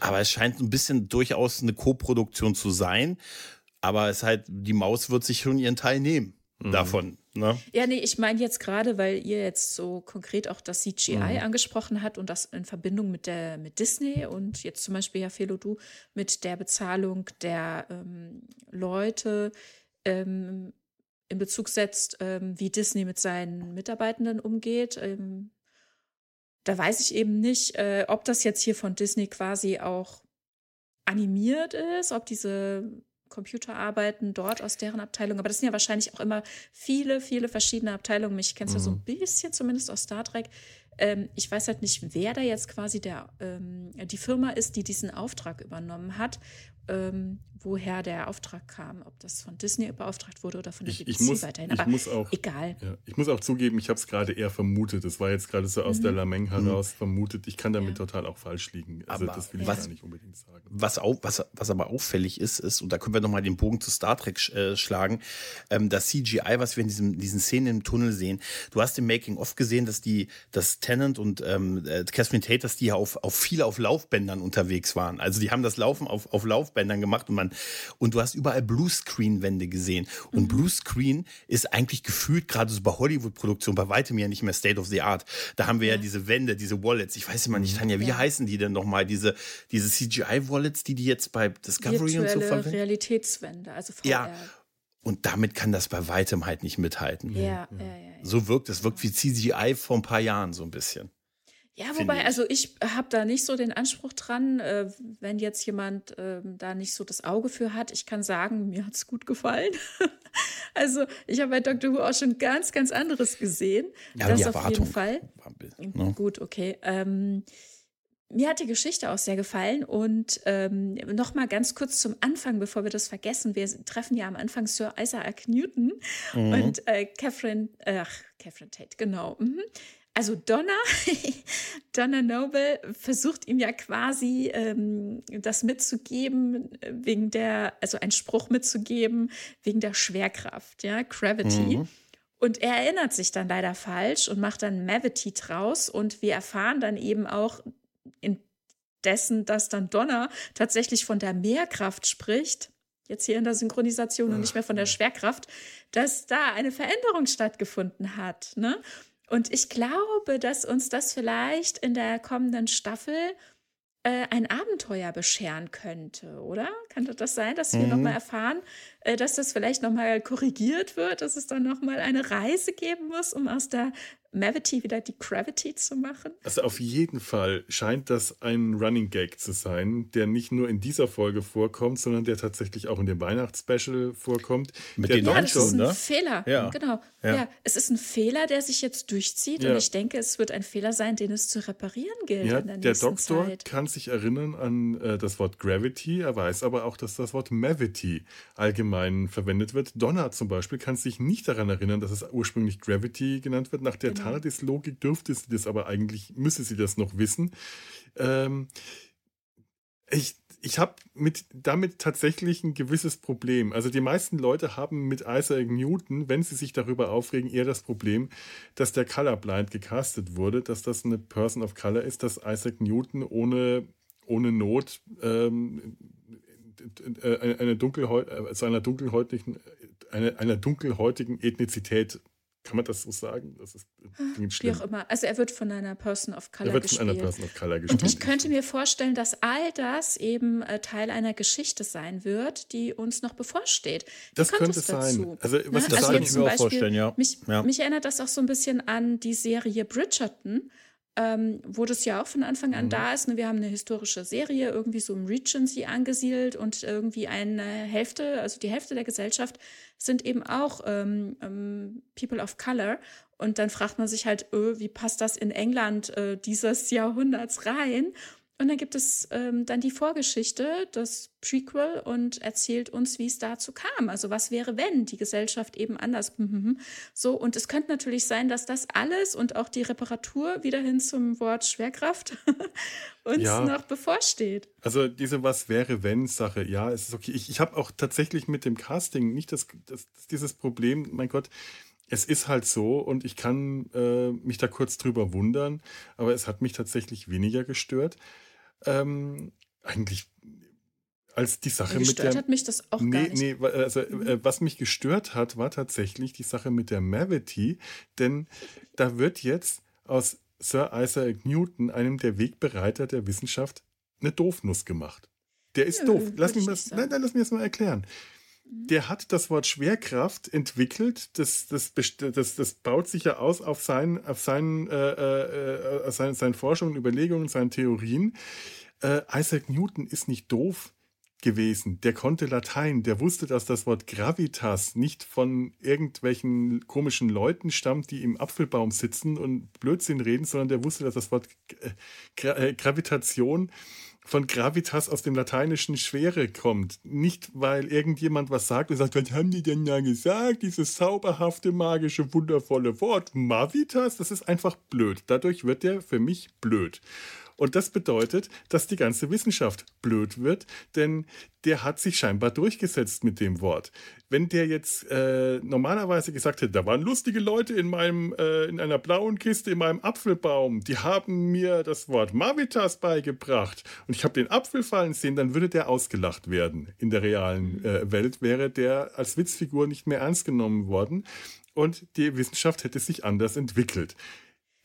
Aber es scheint ein bisschen durchaus eine Co-Produktion zu sein. Aber es halt, die Maus wird sich schon ihren Teil nehmen davon. Ne? Ja, nee, ich meine jetzt gerade, weil ihr jetzt so konkret auch das CGI Mhm. angesprochen habt und das in Verbindung mit der mit Disney und jetzt zum Beispiel ja Felo du mit der Bezahlung der ähm, Leute ähm, in Bezug setzt, ähm, wie Disney mit seinen Mitarbeitenden umgeht. Ähm, da weiß ich eben nicht, äh, ob das jetzt hier von Disney quasi auch animiert ist, ob diese Computerarbeiten dort aus deren Abteilung, aber das sind ja wahrscheinlich auch immer viele, viele verschiedene Abteilungen. Ich kenne es ja so ein bisschen, zumindest aus Star Trek. Ähm, ich weiß halt nicht, wer da jetzt quasi der, ähm, die Firma ist, die diesen Auftrag übernommen hat, ähm, woher der Auftrag kam, ob das von Disney beauftragt wurde oder von der Ich, BBC ich, muss, weiterhin. ich Aber muss auch. egal. Ja, ich muss auch zugeben, ich habe es gerade eher vermutet. Das war jetzt gerade so aus der Lameng heraus vermutet. Ich kann damit Ja. total auch falsch liegen. Also Aber das will ich was- gar nicht unbedingt sagen. was, au, was, was aber auffällig ist, ist, und da können wir nochmal den Bogen zu Star Trek sch, äh, schlagen, ähm, das CGI, was wir in diesem, diesen Szenen im Tunnel sehen. Du hast im Making-of gesehen, dass die, dass Tennant und ähm, äh, Catherine Tate, dass die ja auf, auf viele auf Laufbändern unterwegs waren. Also die haben das Laufen auf, auf Laufbändern gemacht und man, und du hast überall Bluescreen-Wände gesehen. Und Bluescreen ist eigentlich gefühlt gerade so bei Hollywood-Produktionen bei weitem ja nicht mehr State of the Art. Da haben wir ja, Ja. diese Wände, diese Wallets. Ich weiß immer nicht, Tanja, wie Ja. heißen die denn nochmal? Diese, diese CGI-Wallets, die die jetzt bei Discovery und so Virtuelle verwenden? Realitätswende, also VR. Ja. Und damit kann das bei weitem halt nicht mithalten. Ja, ja. ja. So wirkt es, wirkt wie CGI vor ein paar Jahren so ein bisschen. Ja, wobei, also ich habe da nicht so den Anspruch dran, äh, wenn jetzt jemand ähm, da nicht so das Auge für hat. Ich kann sagen, mir hat es gut gefallen. [LAUGHS] also ich habe bei Dr. Who auch schon ganz, ganz anderes gesehen. Ja, das auf jeden Fall. war ein bisschen, ne? Gut, okay. Ähm, mir hat die Geschichte auch sehr gefallen und ähm, noch mal ganz kurz zum Anfang, bevor wir das vergessen. Wir treffen ja am Anfang Sir Isaac Newton Mhm. und äh, Catherine, äh, ach, Catherine Tate, genau. Mhm. Also Donna, [LAUGHS] Donna Noble versucht ihm ja quasi ähm, das mitzugeben, wegen der, also einen Spruch mitzugeben, wegen der Schwerkraft, ja, Gravity. Mhm. Und er erinnert sich dann leider falsch und macht dann Mavity draus. Und wir erfahren dann eben auch indessen, dass dann Donner tatsächlich von der Mehrkraft spricht. Jetzt hier in der Synchronisation und nicht mehr von der Schwerkraft, dass da eine Veränderung stattgefunden hat. Ne? Und ich glaube, dass uns das vielleicht in der kommenden Staffel äh, ein Abenteuer bescheren könnte, oder? Könnte das sein, dass wir mhm. nochmal erfahren, dass das vielleicht nochmal korrigiert wird, dass es dann nochmal eine Reise geben muss, um aus der Mavity wieder die Gravity zu machen? Also auf jeden Fall scheint das ein Running Gag zu sein, der nicht nur in dieser Folge vorkommt, sondern der tatsächlich auch in dem Weihnachtsspecial vorkommt. Mit den ja, das ist ein ne? Fehler. Ja. Genau. Ja. ja. es ist ein Fehler, der sich jetzt durchzieht ja. und ich denke, es wird ein Fehler sein, den es zu reparieren gilt. Ja, der, der Doktor Zeit. kann sich erinnern an äh, das Wort Gravity, er weiß aber auch, dass das Wort Mavity allgemein verwendet wird. Donna zum Beispiel kann sich nicht daran erinnern, dass es ursprünglich Gravity genannt wird. Nach der genau. TARDIS-Logik dürfte sie das aber eigentlich, müsse sie das noch wissen. Ähm, ich, ich habe mit damit tatsächlich ein gewisses Problem. Also die meisten Leute haben mit Isaac Newton, wenn sie sich darüber aufregen, eher das Problem, dass der Colorblind gecastet wurde, dass das eine Person of Color ist, dass Isaac Newton ohne, ohne Not ähm, äh, eine dunkelhäut, äh, zu einer dunkelhäutigen, eine, einer dunkelhäutigen Ethnizität kann man das so sagen? Das ist Wie auch immer. Also er wird von einer Person of Color er wird gespielt. Von einer Person of Color gespielt. Und ich könnte mir vorstellen, dass all das eben äh, Teil einer Geschichte sein wird, die uns noch bevorsteht. Wie das könnte es sein. Also was Na, das also kann ich mir auch vorstellen, ja. Mich, ja. mich erinnert das auch so ein bisschen an die Serie Bridgerton ähm, wo das ja auch von Anfang an mhm. da ist. Ne? Wir haben eine historische Serie irgendwie so im Regency angesiedelt und irgendwie eine Hälfte, also die Hälfte der Gesellschaft sind eben auch ähm, ähm, People of Color. Und dann fragt man sich halt, öh, wie passt das in England äh, dieses Jahrhunderts rein? Und dann gibt es ähm, dann die Vorgeschichte, das Prequel und erzählt uns, wie es dazu kam. Also was wäre, wenn die Gesellschaft eben anders. So, und es könnte natürlich sein, dass das alles und auch die Reparatur wieder hin zum Wort Schwerkraft [LAUGHS] uns ja. noch bevorsteht. Also diese Was wäre, wenn Sache, ja, es ist okay. Ich, ich habe auch tatsächlich mit dem Casting nicht das, das, dieses Problem, mein Gott, es ist halt so und ich kann äh, mich da kurz drüber wundern, aber es hat mich tatsächlich weniger gestört. Ähm, eigentlich als die Sache gestört mit der. hat mich das auch nee. Nee, also mhm. äh, was mich gestört hat, war tatsächlich die Sache mit der Mavity, denn da wird jetzt aus Sir Isaac Newton, einem der Wegbereiter der Wissenschaft, eine Doofnuss gemacht. Der ist Nö, doof. Lass mich, mal, nein, nein, lass mich das mal erklären. Mhm. Der hat das Wort Schwerkraft entwickelt. Das, das, das, das baut sich ja aus auf, sein, auf seinen, äh, äh, äh seinen, seinen Forschungen, Überlegungen, seinen Theorien. Äh, Isaac Newton ist nicht doof gewesen. Der konnte Latein, der wusste, dass das Wort Gravitas nicht von irgendwelchen komischen Leuten stammt, die im Apfelbaum sitzen und Blödsinn reden, sondern der wusste, dass das Wort Gra äh, Gravitation von Gravitas aus dem lateinischen Schwere kommt. Nicht, weil irgendjemand was sagt und sagt, was haben die denn da gesagt? Dieses zauberhafte, magische, wundervolle Wort. Mavitas, das ist einfach blöd. Dadurch wird der für mich blöd. Und das bedeutet, dass die ganze Wissenschaft blöd wird, denn der hat sich scheinbar durchgesetzt mit dem Wort. Wenn der jetzt äh, normalerweise gesagt hätte, da waren lustige Leute in meinem äh, in einer blauen Kiste in meinem Apfelbaum, die haben mir das Wort Mavitas beigebracht und ich habe den Apfel fallen sehen, dann würde der ausgelacht werden. In der realen äh, Welt wäre der als Witzfigur nicht mehr ernst genommen worden und die Wissenschaft hätte sich anders entwickelt.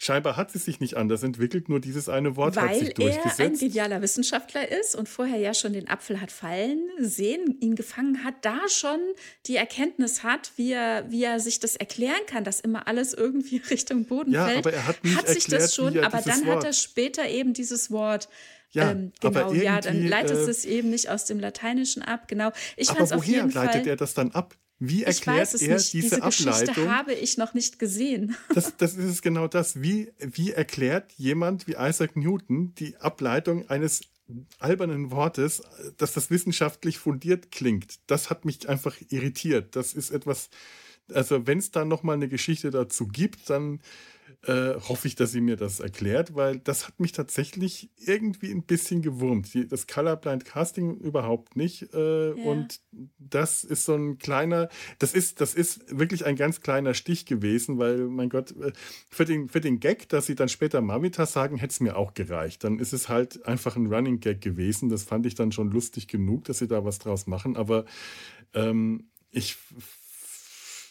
Scheinbar hat sie sich nicht anders entwickelt, nur dieses eine Wort Weil hat sich durchgesetzt. Weil er ein genialer Wissenschaftler ist und vorher ja schon den Apfel hat fallen sehen, ihn gefangen hat, da schon die Erkenntnis hat, wie er, wie er sich das erklären kann, dass immer alles irgendwie [LAUGHS] Richtung Boden ja, fällt. Aber er hat, nicht hat sich erklärt, das schon, aber dann Wort. hat er später eben dieses Wort ja, ähm, genau, ja, dann leitet äh, es eben nicht aus dem Lateinischen ab, genau. Ich aber woher leitet er das dann ab? Wie erklärt er nicht. diese, diese Ableitung? Geschichte habe ich noch nicht gesehen. [LAUGHS] Das, das ist genau das. Wie, wie erklärt jemand wie Isaac Newton die Ableitung eines albernen Wortes, dass das wissenschaftlich fundiert klingt? Das hat mich einfach irritiert. Das ist etwas, also wenn es da noch mal eine Geschichte dazu gibt, dann äh, hoffe ich, dass sie mir das erklärt, weil das hat mich tatsächlich irgendwie ein bisschen gewurmt. Die, das Colorblind Casting überhaupt nicht. Äh, ja. Und das ist so ein kleiner, das ist, das ist wirklich ein ganz kleiner Stich gewesen, weil, mein Gott, äh, für den, für den Gag, dass sie dann später Mamita sagen, hätte es mir auch gereicht. Dann ist es halt einfach ein Running Gag gewesen. Das fand ich dann schon lustig genug, dass sie da was draus machen. Aber ähm, ich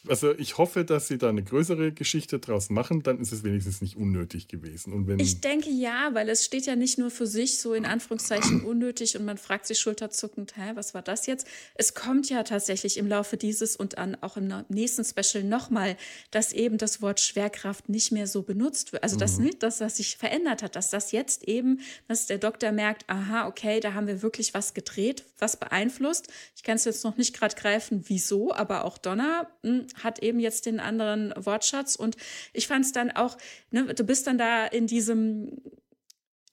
also ich hoffe, dass sie da eine größere Geschichte draus machen, dann ist es wenigstens nicht unnötig gewesen. Und wenn ich denke ja, weil es steht ja nicht nur für sich so in Anführungszeichen [CLEARS THROAT] unnötig und man fragt sich schulterzuckend, hä, was war das jetzt? Es kommt ja tatsächlich im Laufe dieses und dann auch im nächsten Special nochmal, dass eben das Wort Schwerkraft nicht mehr so benutzt wird. Also das mhm. nicht, dass das sich verändert hat, dass das jetzt eben, dass der Doktor merkt, aha, okay, da haben wir wirklich was gedreht, was beeinflusst. Ich kann es jetzt noch nicht gerade greifen, wieso, aber auch Donner mh, hm, hat eben jetzt den anderen Wortschatz. Und ich fand es dann auch, ne, du bist dann da in diesem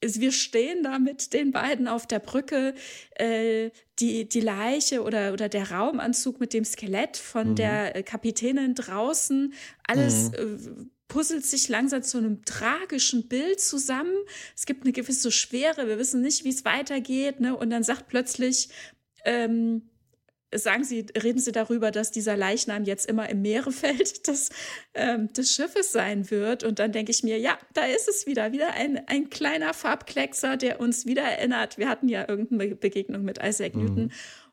wir stehen da mit den beiden auf der Brücke. Äh, die, die Leiche oder, oder der Raumanzug mit dem Skelett von mhm. der Kapitänin draußen. Alles mhm. äh, puzzelt sich langsam zu einem tragischen Bild zusammen. Es gibt eine gewisse Schwere. Wir wissen nicht, wie es weitergeht. Ne? Und dann sagt plötzlich ähm, sagen Sie, reden Sie darüber, dass dieser Leichnam jetzt immer im Meerefeld [LAUGHS] des, ähm, des Schiffes sein wird. Und dann denke ich mir, ja, da ist es wieder, wieder ein, ein kleiner Farbkleckser, der uns wieder erinnert. Wir hatten ja irgendeine Begegnung mit Isaac mhm. Newton.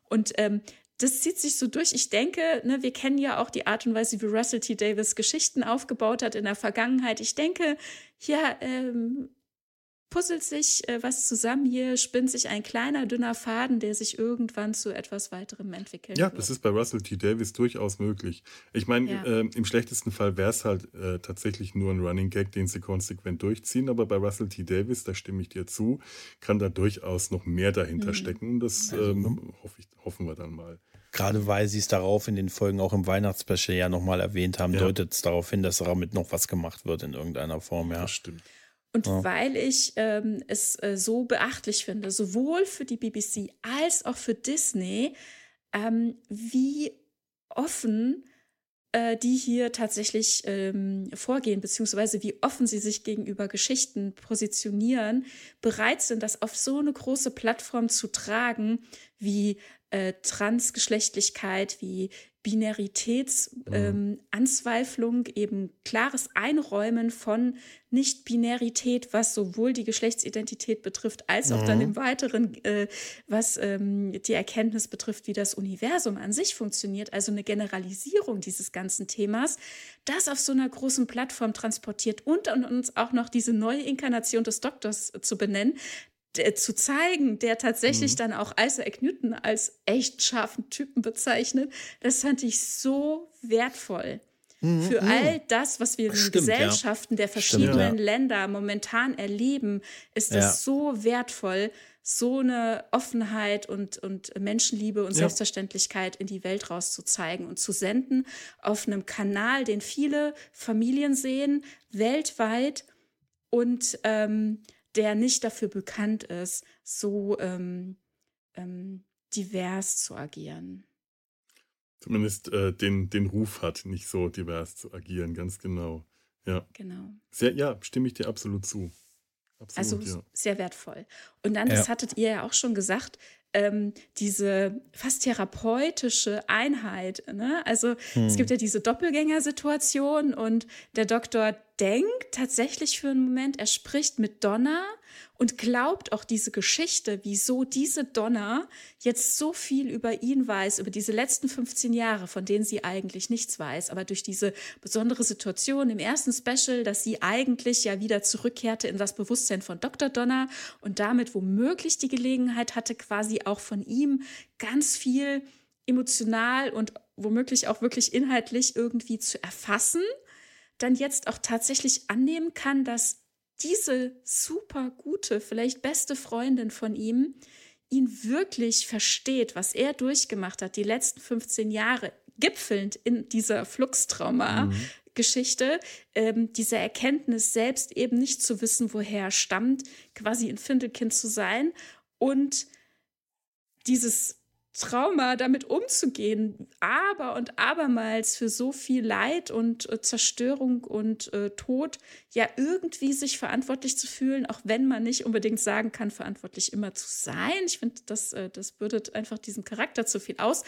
Und ähm, das zieht sich so durch. Ich denke, ne, wir kennen ja auch die Art und Weise, wie Russell T. Davis Geschichten aufgebaut hat in der Vergangenheit. Ich denke, hier ähm, puzzelt sich äh, was zusammen hier, spinnt sich ein kleiner, dünner Faden, der sich irgendwann zu etwas weiterem entwickelt. Ja, wird. das ist bei Russell T. Davis durchaus möglich. Ich meine, ja. äh, im schlechtesten Fall wäre es halt äh, tatsächlich nur ein Running Gag, den sie konsequent durchziehen, aber bei Russell T. Davis, da stimme ich dir zu, kann da durchaus noch mehr dahinter mhm. stecken. Das also, ähm, ne? hoffe ich, hoffen wir dann mal. Gerade weil sie es darauf in den Folgen auch im Weihnachtsspecial ja nochmal erwähnt haben, ja. deutet es darauf hin, dass damit noch was gemacht wird in irgendeiner Form. Ja, das stimmt. Und ja. weil ich ähm, es äh, so beachtlich finde, sowohl für die BBC als auch für Disney, ähm, wie offen äh, die hier tatsächlich ähm, vorgehen, beziehungsweise wie offen sie sich gegenüber Geschichten positionieren, bereit sind, das auf so eine große Plattform zu tragen, wie äh, Transgeschlechtlichkeit, wie Binaritätsanzweiflung, ähm, eben klares Einräumen von Nicht-Binarität, was sowohl die Geschlechtsidentität betrifft, als auch mhm. dann im Weiteren, äh, was ähm, die Erkenntnis betrifft, wie das Universum an sich funktioniert, also eine Generalisierung dieses ganzen Themas, das auf so einer großen Plattform transportiert und, und uns auch noch diese neue Inkarnation des Doktors zu benennen, zu zeigen, der tatsächlich mhm. dann auch Isaac Newton als echt scharfen Typen bezeichnet, das fand ich so wertvoll. Mhm. Für mhm. all das, was wir in Stimmt, Gesellschaften ja. der verschiedenen Stimmt, ja. Länder momentan erleben, ist das ja. so wertvoll, so eine Offenheit und, und Menschenliebe und Selbstverständlichkeit in die Welt rauszuzeigen und zu senden auf einem Kanal, den viele Familien sehen, weltweit und ähm, der nicht dafür bekannt ist, so ähm, ähm, divers zu agieren. Zumindest äh, den, den Ruf hat, nicht so divers zu agieren, ganz genau. Ja. Genau. Sehr, ja, stimme ich dir absolut zu. Absolut, also ja. sehr wertvoll. Und dann, das ja. hattet ihr ja auch schon gesagt, ähm, diese fast therapeutische Einheit. Ne? Also hm. es gibt ja diese Doppelgängersituation und der Doktor denkt tatsächlich für einen Moment, er spricht mit Donna und glaubt auch diese Geschichte, wieso diese Donna jetzt so viel über ihn weiß, über diese letzten 15 Jahre, von denen sie eigentlich nichts weiß, aber durch diese besondere Situation im ersten Special, dass sie eigentlich ja wieder zurückkehrte in das Bewusstsein von Dr. Donner und damit womöglich die Gelegenheit hatte, quasi auch von ihm ganz viel emotional und womöglich auch wirklich inhaltlich irgendwie zu erfassen, dann jetzt auch tatsächlich annehmen kann, dass diese super gute, vielleicht beste Freundin von ihm ihn wirklich versteht, was er durchgemacht hat, die letzten 15 Jahre, gipfelnd in dieser Fluxtrauma-Geschichte, mhm. ähm, diese Erkenntnis, selbst eben nicht zu wissen, woher er stammt, quasi ein Findelkind zu sein und dieses Trauma damit umzugehen, aber und abermals für so viel Leid und äh, Zerstörung und äh, Tod ja irgendwie sich verantwortlich zu fühlen, auch wenn man nicht unbedingt sagen kann, verantwortlich immer zu sein. Ich finde, das, äh, das bürdet einfach diesen Charakter zu viel aus,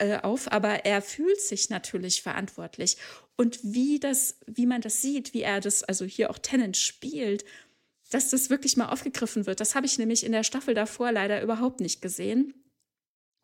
äh, auf, aber er fühlt sich natürlich verantwortlich. Und wie das, wie man das sieht, wie er das, also hier auch Tennant spielt, dass das wirklich mal aufgegriffen wird, das habe ich nämlich in der Staffel davor leider überhaupt nicht gesehen.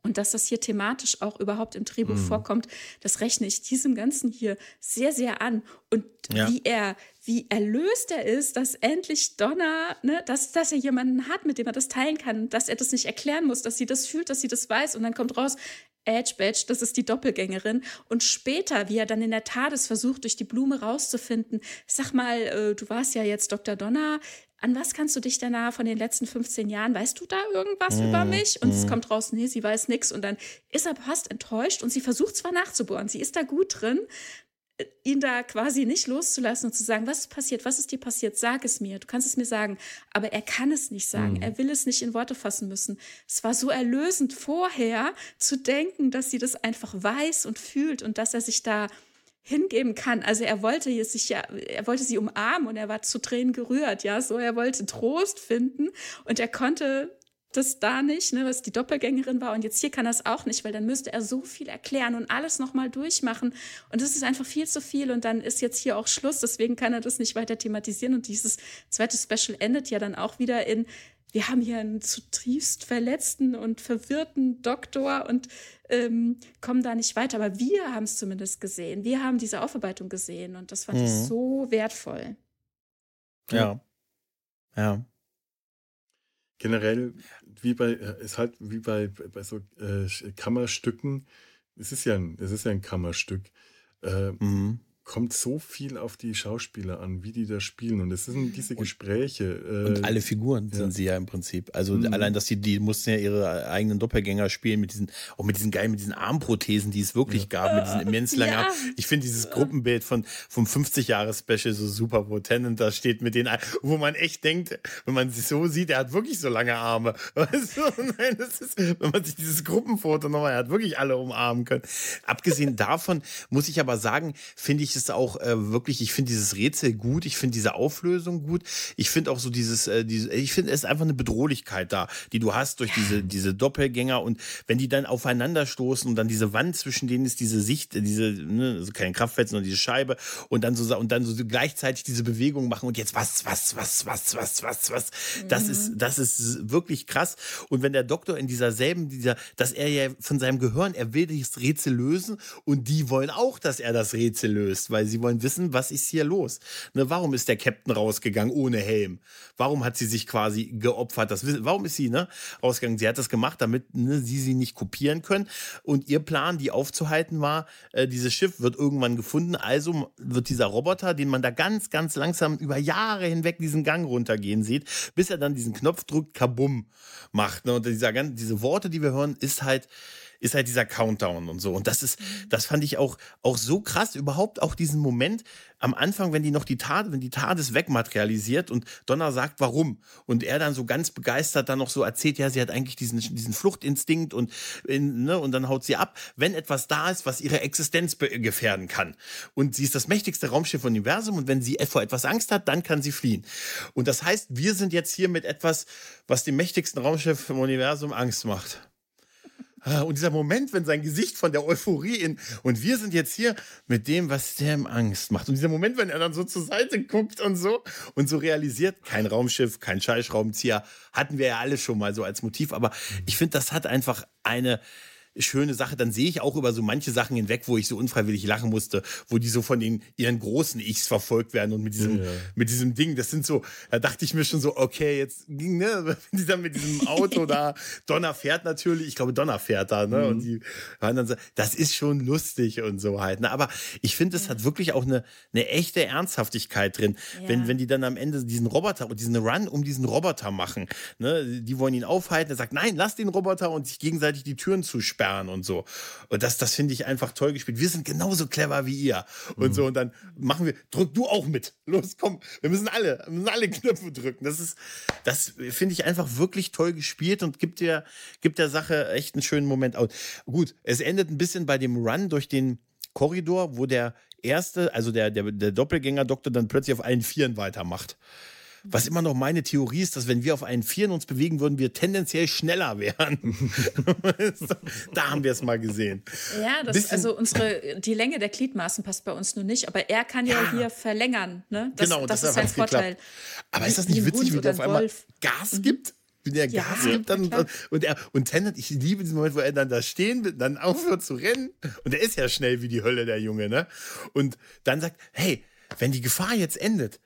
Und dass das hier thematisch auch überhaupt im Drehbuch Mhm. vorkommt, das rechne ich diesem Ganzen hier sehr, sehr an. Und Ja. wie er, wie erlöst er ist, dass endlich Donna, ne, dass, dass er jemanden hat, mit dem er das teilen kann, dass er das nicht erklären muss, dass sie das fühlt, dass sie das weiß. Und dann kommt raus, Edge Badge, das ist die Doppelgängerin. Und später, wie er dann in der TARDIS versucht, durch die Blume rauszufinden, sag mal, äh, du warst ja jetzt Dr. Donna, an was kannst du dich danach von den letzten 15 Jahren, weißt du da irgendwas über mich? Und es kommt raus, nee, sie weiß nichts. Und dann ist er fast enttäuscht und sie versucht zwar nachzubohren, sie ist da gut drin, äh, ihn da quasi nicht loszulassen und zu sagen, was ist passiert, was ist dir passiert, sag es mir, du kannst es mir sagen. Aber er kann es nicht sagen, er will es nicht in Worte fassen müssen. Es war so erlösend vorher zu denken, dass sie das einfach weiß und fühlt und dass er sich da hingeben kann. Also er wollte sich ja, er wollte sie umarmen und er war zu Tränen gerührt, ja, so. Er wollte Trost finden und er konnte das da nicht, ne, was die Doppelgängerin war. Und jetzt hier kann es auch nicht, weil dann müsste er so viel erklären und alles nochmal durchmachen. Und das ist einfach viel zu viel und dann ist jetzt hier auch Schluss, deswegen kann er das nicht weiter thematisieren. Und dieses zweite Special endet ja dann auch wieder in wir haben hier einen zutiefst verletzten und verwirrten Doktor und ähm, kommen da nicht weiter. Aber wir haben es zumindest gesehen. Wir haben diese Aufarbeitung gesehen und das fand ich Mhm. so wertvoll. Ja. Ja. generell wie bei äh, ist halt wie bei, bei so äh, Kammerstücken. Es ist ja ein, es ist ja ein Kammerstück. Äh, Mhm. Kommt so viel auf die Schauspieler an, wie die da spielen. Und es sind diese Gespräche. Äh, Und alle Figuren ja. sind sie ja im Prinzip. Also Mhm. allein, dass die, die mussten ja ihre eigenen Doppelgänger spielen mit diesen, auch mit diesen geilen, mit diesen Armprothesen, die es wirklich gab, mit diesen immens [LAUGHS] langen Ja. Armen. Ich finde dieses Gruppenbild von, vom 50-Jahres-Special so super, wo Tennant da steht mit den, wo man echt denkt, wenn man sich so sieht, er hat wirklich so lange Arme. [LAUGHS] Weißt du? Nein, das ist, wenn man sich dieses Gruppenfoto nochmal, er hat wirklich alle umarmen können. Abgesehen davon muss ich aber sagen, finde ich es auch äh, wirklich, ich finde dieses Rätsel gut, ich finde diese Auflösung gut, ich finde auch so dieses, äh, diese, ich finde es ist einfach eine Bedrohlichkeit da, die du hast durch diese, diese Doppelgänger. Und wenn die dann aufeinander stoßen und dann diese Wand zwischen denen ist diese Sicht, äh, diese, ne, also keine Kraftfeld, sondern diese Scheibe und dann so, und dann so gleichzeitig diese Bewegung machen und jetzt was, was, was, was, was, was, was, das ist, das ist wirklich krass. Und wenn der Doktor in dieser selben, dieser, dass er ja von seinem Gehirn, er will das Rätsel lösen und die wollen auch, dass er das Rätsel löst, weil sie wollen wissen, was ist hier los. Ne, warum ist der Captain rausgegangen ohne Helm? Warum hat sie sich quasi geopfert? Das, warum ist sie ne, rausgegangen? Sie hat das gemacht, damit ne, sie sie nicht kopieren können. Und ihr Plan, die aufzuhalten, war, äh, dieses Schiff wird irgendwann gefunden. Also wird dieser Roboter, den man da ganz, ganz langsam über Jahre hinweg diesen Gang runtergehen sieht, bis er dann diesen Knopf drückt, kabum macht. Ne? Und dieser, diese Worte, die wir hören, ist halt ist halt dieser Countdown und so. Und das ist, das fand ich auch, auch so krass, überhaupt auch diesen Moment am Anfang, wenn die noch die Tat, wenn die TARDIS wegmaterialisiert und Donner sagt, warum. Und er dann so ganz begeistert dann noch so erzählt, ja, sie hat eigentlich diesen, diesen Fluchtinstinkt und, ne, und dann haut sie ab, wenn etwas da ist, was ihre Existenz gefährden kann. Und sie ist das mächtigste Raumschiff im Universum und wenn sie vor etwas Angst hat, dann kann sie fliehen. Und das heißt, wir sind jetzt hier mit etwas, was dem mächtigsten Raumschiff im Universum Angst macht. Ah, Und dieser Moment, wenn sein Gesicht von der Euphorie in, und wir sind jetzt hier mit dem, was der ihm Angst macht. Und dieser Moment, wenn er dann so zur Seite guckt und so und so realisiert, kein Raumschiff, kein Schallschraubenzieher, hatten wir ja alle schon mal so als Motiv. Aber ich finde, das hat einfach eine, schöne Sache, dann sehe ich auch über so manche Sachen hinweg, wo ich so unfreiwillig lachen musste, wo die so von den ihren großen Ichs verfolgt werden und mit diesem, Ja. mit diesem Ding, das sind so, da dachte ich mir schon so, okay, jetzt ging, ne, [LAUGHS] wenn die dann mit diesem Auto da, [LAUGHS] Donner fährt natürlich, ich glaube, Donner fährt da, ne, und die waren dann so, das ist schon lustig und so halt, ne, aber ich finde, es hat wirklich auch eine, eine echte Ernsthaftigkeit drin, wenn, Ja. wenn die dann am Ende diesen Roboter und diesen Run um diesen Roboter machen, ne, die wollen ihn aufhalten, er sagt, nein, lass den Roboter und sich gegenseitig die Türen zusperren und so. Und das, das finde ich einfach toll gespielt. Wir sind genauso clever wie ihr. Und so, und dann machen wir, drück du auch mit. [LAUGHS] Los, komm, wir müssen alle, wir müssen alle Knöpfe drücken. Das ist, das finde ich einfach wirklich toll gespielt und gibt der, gibt der Sache echt einen schönen Moment aus. Gut, es endet ein bisschen bei dem Run durch den Korridor, wo der erste, also der, der, der Doppelgänger-Doktor dann plötzlich auf allen Vieren weitermacht. Was immer noch meine Theorie ist, dass wenn wir auf einen Vieren uns bewegen würden, wir tendenziell schneller wären. [LAUGHS] da haben wir es mal gesehen. Ja, das, Bisschen- also unsere, die Länge der Gliedmaßen passt bei uns nur nicht, aber er kann ja, Ja. hier verlängern. Ne? Das, genau, das deshalb ist sein hat's geklappt. Vorteil. Aber ist das nicht ein witzig, wie der auf ein einmal Wolf. Gas gibt? Wenn er ja, Gas gibt, dann. Und, und, er, und Tennant, ich liebe diesen Moment, wo er dann da stehen dann aufhört zu rennen. Und er ist ja schnell wie die Hölle, der Junge, ne? Und dann sagt, hey, wenn die Gefahr jetzt endet,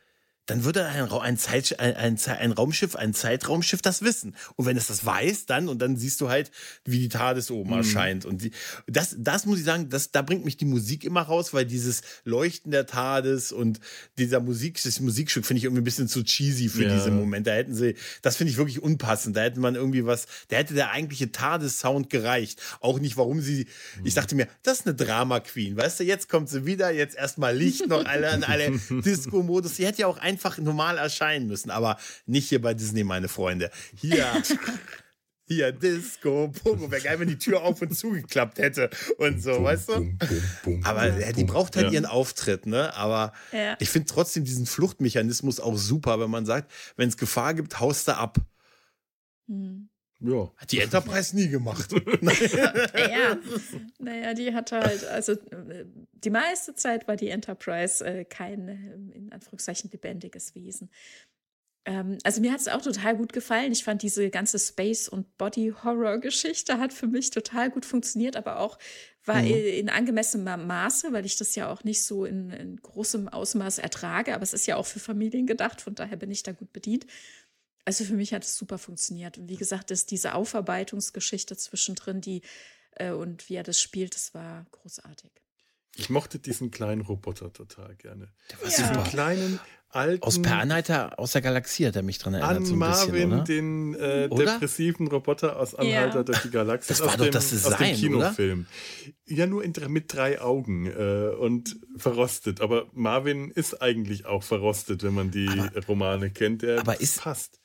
dann würde ein, ein, Zeit, ein, ein, Raumschiff, ein Zeitraumschiff das wissen. Und wenn es das weiß, dann, und dann siehst du halt, wie die TARDIS oben mhm. erscheint. Und die, das, das muss ich sagen, das, da bringt mich die Musik immer raus, weil dieses Leuchten der TARDIS und dieser Musik, das Musikstück finde ich irgendwie ein bisschen zu cheesy für ja. diesen Moment. Da hätten sie, das finde ich wirklich unpassend. Da hätte man irgendwie was, da hätte der eigentliche TARDIS-Sound gereicht. Auch nicht, warum sie, mhm. ich dachte mir, das ist eine Drama-Queen, weißt du, jetzt kommt sie wieder, jetzt erstmal Licht noch alle an alle [LAUGHS] Disco-Modus. Sie hätte ja auch ein einfach normal erscheinen müssen, aber nicht hier bei Disney, meine Freunde. Hier. [LAUGHS] hier Disco, Pogo. Wäre geil, wenn die Tür auf und zugeklappt hätte und so, weißt du? Aber die braucht halt ja. ihren Auftritt, ne? Aber ja. ich finde trotzdem diesen Fluchtmechanismus auch super, wenn man sagt, wenn es Gefahr gibt, haust du ab. Hm. Ja. Hat die Enterprise nie gemacht. [LAUGHS] naja, [LAUGHS] naja, die hatte halt, also die meiste Zeit war die Enterprise äh, kein, in Anführungszeichen, lebendiges Wesen. Ähm, also mir hat es auch total gut gefallen. Ich fand diese ganze Space- und Body-Horror-Geschichte hat für mich total gut funktioniert, aber auch war mhm. in angemessenem Maße, weil ich das ja auch nicht so in, in großem Ausmaß ertrage. Aber es ist ja auch für Familien gedacht, von daher bin ich da gut bedient. Also für mich hat es super funktioniert. Und wie gesagt, ist diese Aufarbeitungsgeschichte zwischendrin, die äh, und wie er das spielt, das war großartig. Ich mochte diesen kleinen Roboter total gerne. Der war ja. super. kleinen alten. Aus Per Anhalter aus der Galaxie hat er mich dran erinnert. An so Marvin, bisschen, den äh, depressiven Roboter aus Anhalter ja. durch die Galaxie. Das war doch dem, das Design, aus dem Kinofilm. Oder? Ja, nur in, mit drei Augen äh, und verrostet. Aber Marvin ist eigentlich auch verrostet, wenn man die aber, Romane kennt. Der aber ist, passt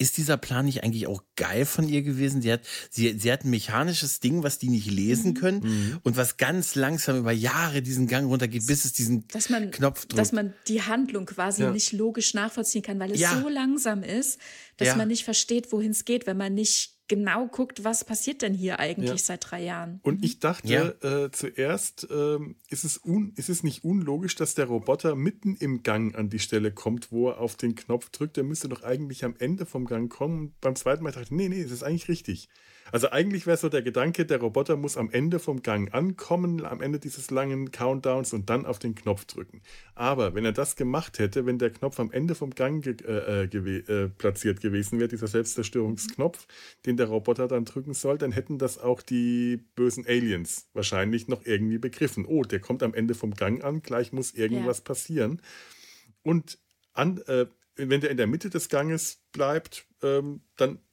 ist dieser Plan nicht eigentlich auch geil von ihr gewesen? Sie hat, sie, sie hat ein mechanisches Ding, was die nicht lesen mhm. können mhm. und was ganz langsam über Jahre diesen Gang runtergeht, bis es diesen man, Knopf drückt. Dass man die Handlung quasi ja. nicht logisch nachvollziehen kann, weil es ja. so langsam ist, dass ja. man nicht versteht, wohin es geht, wenn man nicht genau guckt, was passiert denn hier eigentlich ja. seit drei Jahren. Und ich dachte ja. äh, zuerst, äh, ist, es un, ist es nicht unlogisch, dass der Roboter mitten im Gang an die Stelle kommt, wo er auf den Knopf drückt. Der müsste doch eigentlich am Ende vom Gang kommen. beim zweiten Mal dachte ich, nee, nee, das ist eigentlich richtig. Also eigentlich wäre so der Gedanke, der Roboter muss am Ende vom Gang ankommen, am Ende dieses langen Countdowns und dann auf den Knopf drücken. Aber wenn er das gemacht hätte, wenn der Knopf am Ende vom Gang ge äh, gew äh, platziert gewesen wäre, dieser Selbstzerstörungsknopf, den der Roboter dann drücken soll, dann hätten das auch die bösen Aliens wahrscheinlich noch irgendwie begriffen. Oh, der kommt am Ende vom Gang an, gleich muss irgendwas ja. passieren. Und an, äh, wenn der in der Mitte des Ganges bleibt, ähm, dann äh,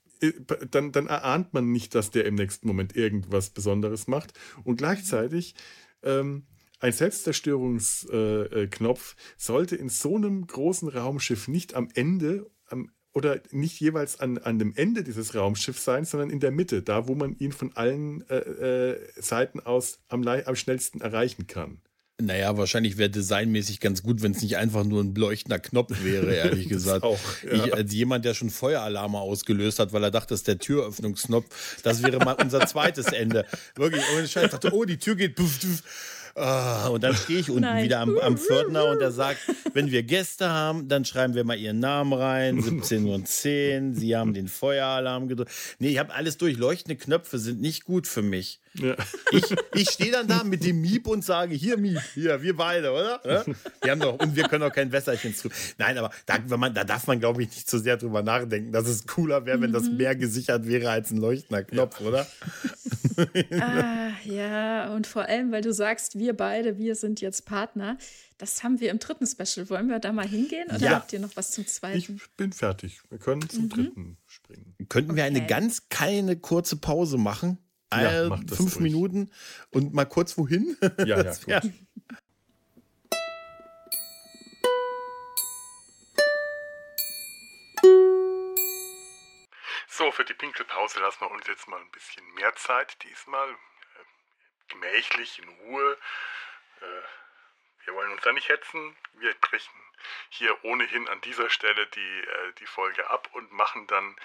dann, dann erahnt man nicht, dass der im nächsten Moment irgendwas Besonderes macht. Und gleichzeitig ähm, ein Selbstzerstörungsknopf äh, sollte in so einem großen Raumschiff nicht am Ende am, oder nicht jeweils an, an dem Ende dieses Raumschiffs sein, sondern in der Mitte, da wo man ihn von allen äh, äh, Seiten aus am, am schnellsten erreichen kann. Naja, wahrscheinlich wäre designmäßig ganz gut, wenn es nicht einfach nur ein leuchtender Knopf wäre, [LAUGHS] ehrlich gesagt. Auch, ja. ich, als jemand, der schon Feueralarme ausgelöst hat, weil er dachte, das ist der Türöffnungsknopf, das wäre mal unser zweites Ende. Wirklich, ohne Scheiß, dachte, oh, die Tür geht. Puff, puff. Oh, und dann stehe ich unten Nein. wieder am, am Pförtner und er sagt, [LAUGHS] wenn wir Gäste haben, dann schreiben wir mal ihren Namen rein, 17.10 Uhr, sie haben den Feueralarm gedrückt. Nee, ich habe alles durch. Leuchtende Knöpfe sind nicht gut für mich. Ja. Ich, ich stehe dann da mit dem Miep und sage, hier Miep, hier, wir beide, oder? Ja? Wir haben doch, und wir können auch kein Wässerchen zu. Nein, aber da, man, da darf man, glaube ich, nicht zu so sehr drüber nachdenken, dass es cooler wäre, wenn das mhm. mehr gesichert wäre als ein leuchtender Knopf, ja. oder? [LAUGHS] ah, ja, und vor allem, weil du sagst, wir beide, wir sind jetzt Partner. Das haben wir im dritten Special. Wollen wir da mal hingehen oder ja. habt ihr noch was zum zweiten? Ich bin fertig. Wir können zum mhm. dritten springen. Könnten wir eine ganz kleine kurze Pause machen? Ja, äh, fünf ruhig. Minuten und mal kurz wohin? [LAUGHS] Ja, ja, gut. ja. So, für die Pinkelpause lassen wir uns jetzt mal ein bisschen mehr Zeit diesmal. Äh, gemächlich, in Ruhe. Äh, wir wollen uns da nicht hetzen. Wir brechen hier ohnehin an dieser Stelle die, äh, die Folge ab und machen dann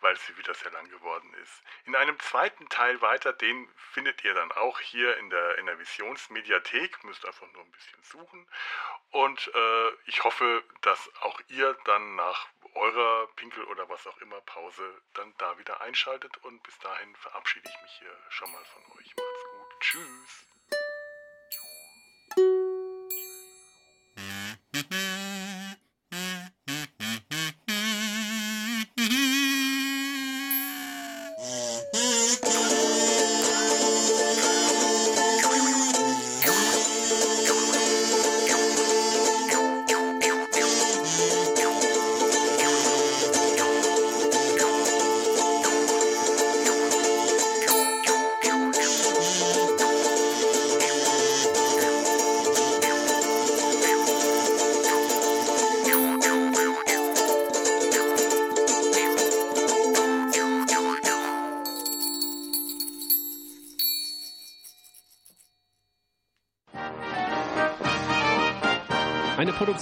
weil sie wieder sehr lang geworden ist. In einem zweiten Teil weiter, den findet ihr dann auch hier in der, in der Visionsmediathek, müsst einfach nur ein bisschen suchen. Und äh, ich hoffe, dass auch ihr dann nach eurer Pinkel- oder was auch immer Pause dann da wieder einschaltet. Und bis dahin verabschiede ich mich hier schon mal von euch. Macht's gut. Tschüss.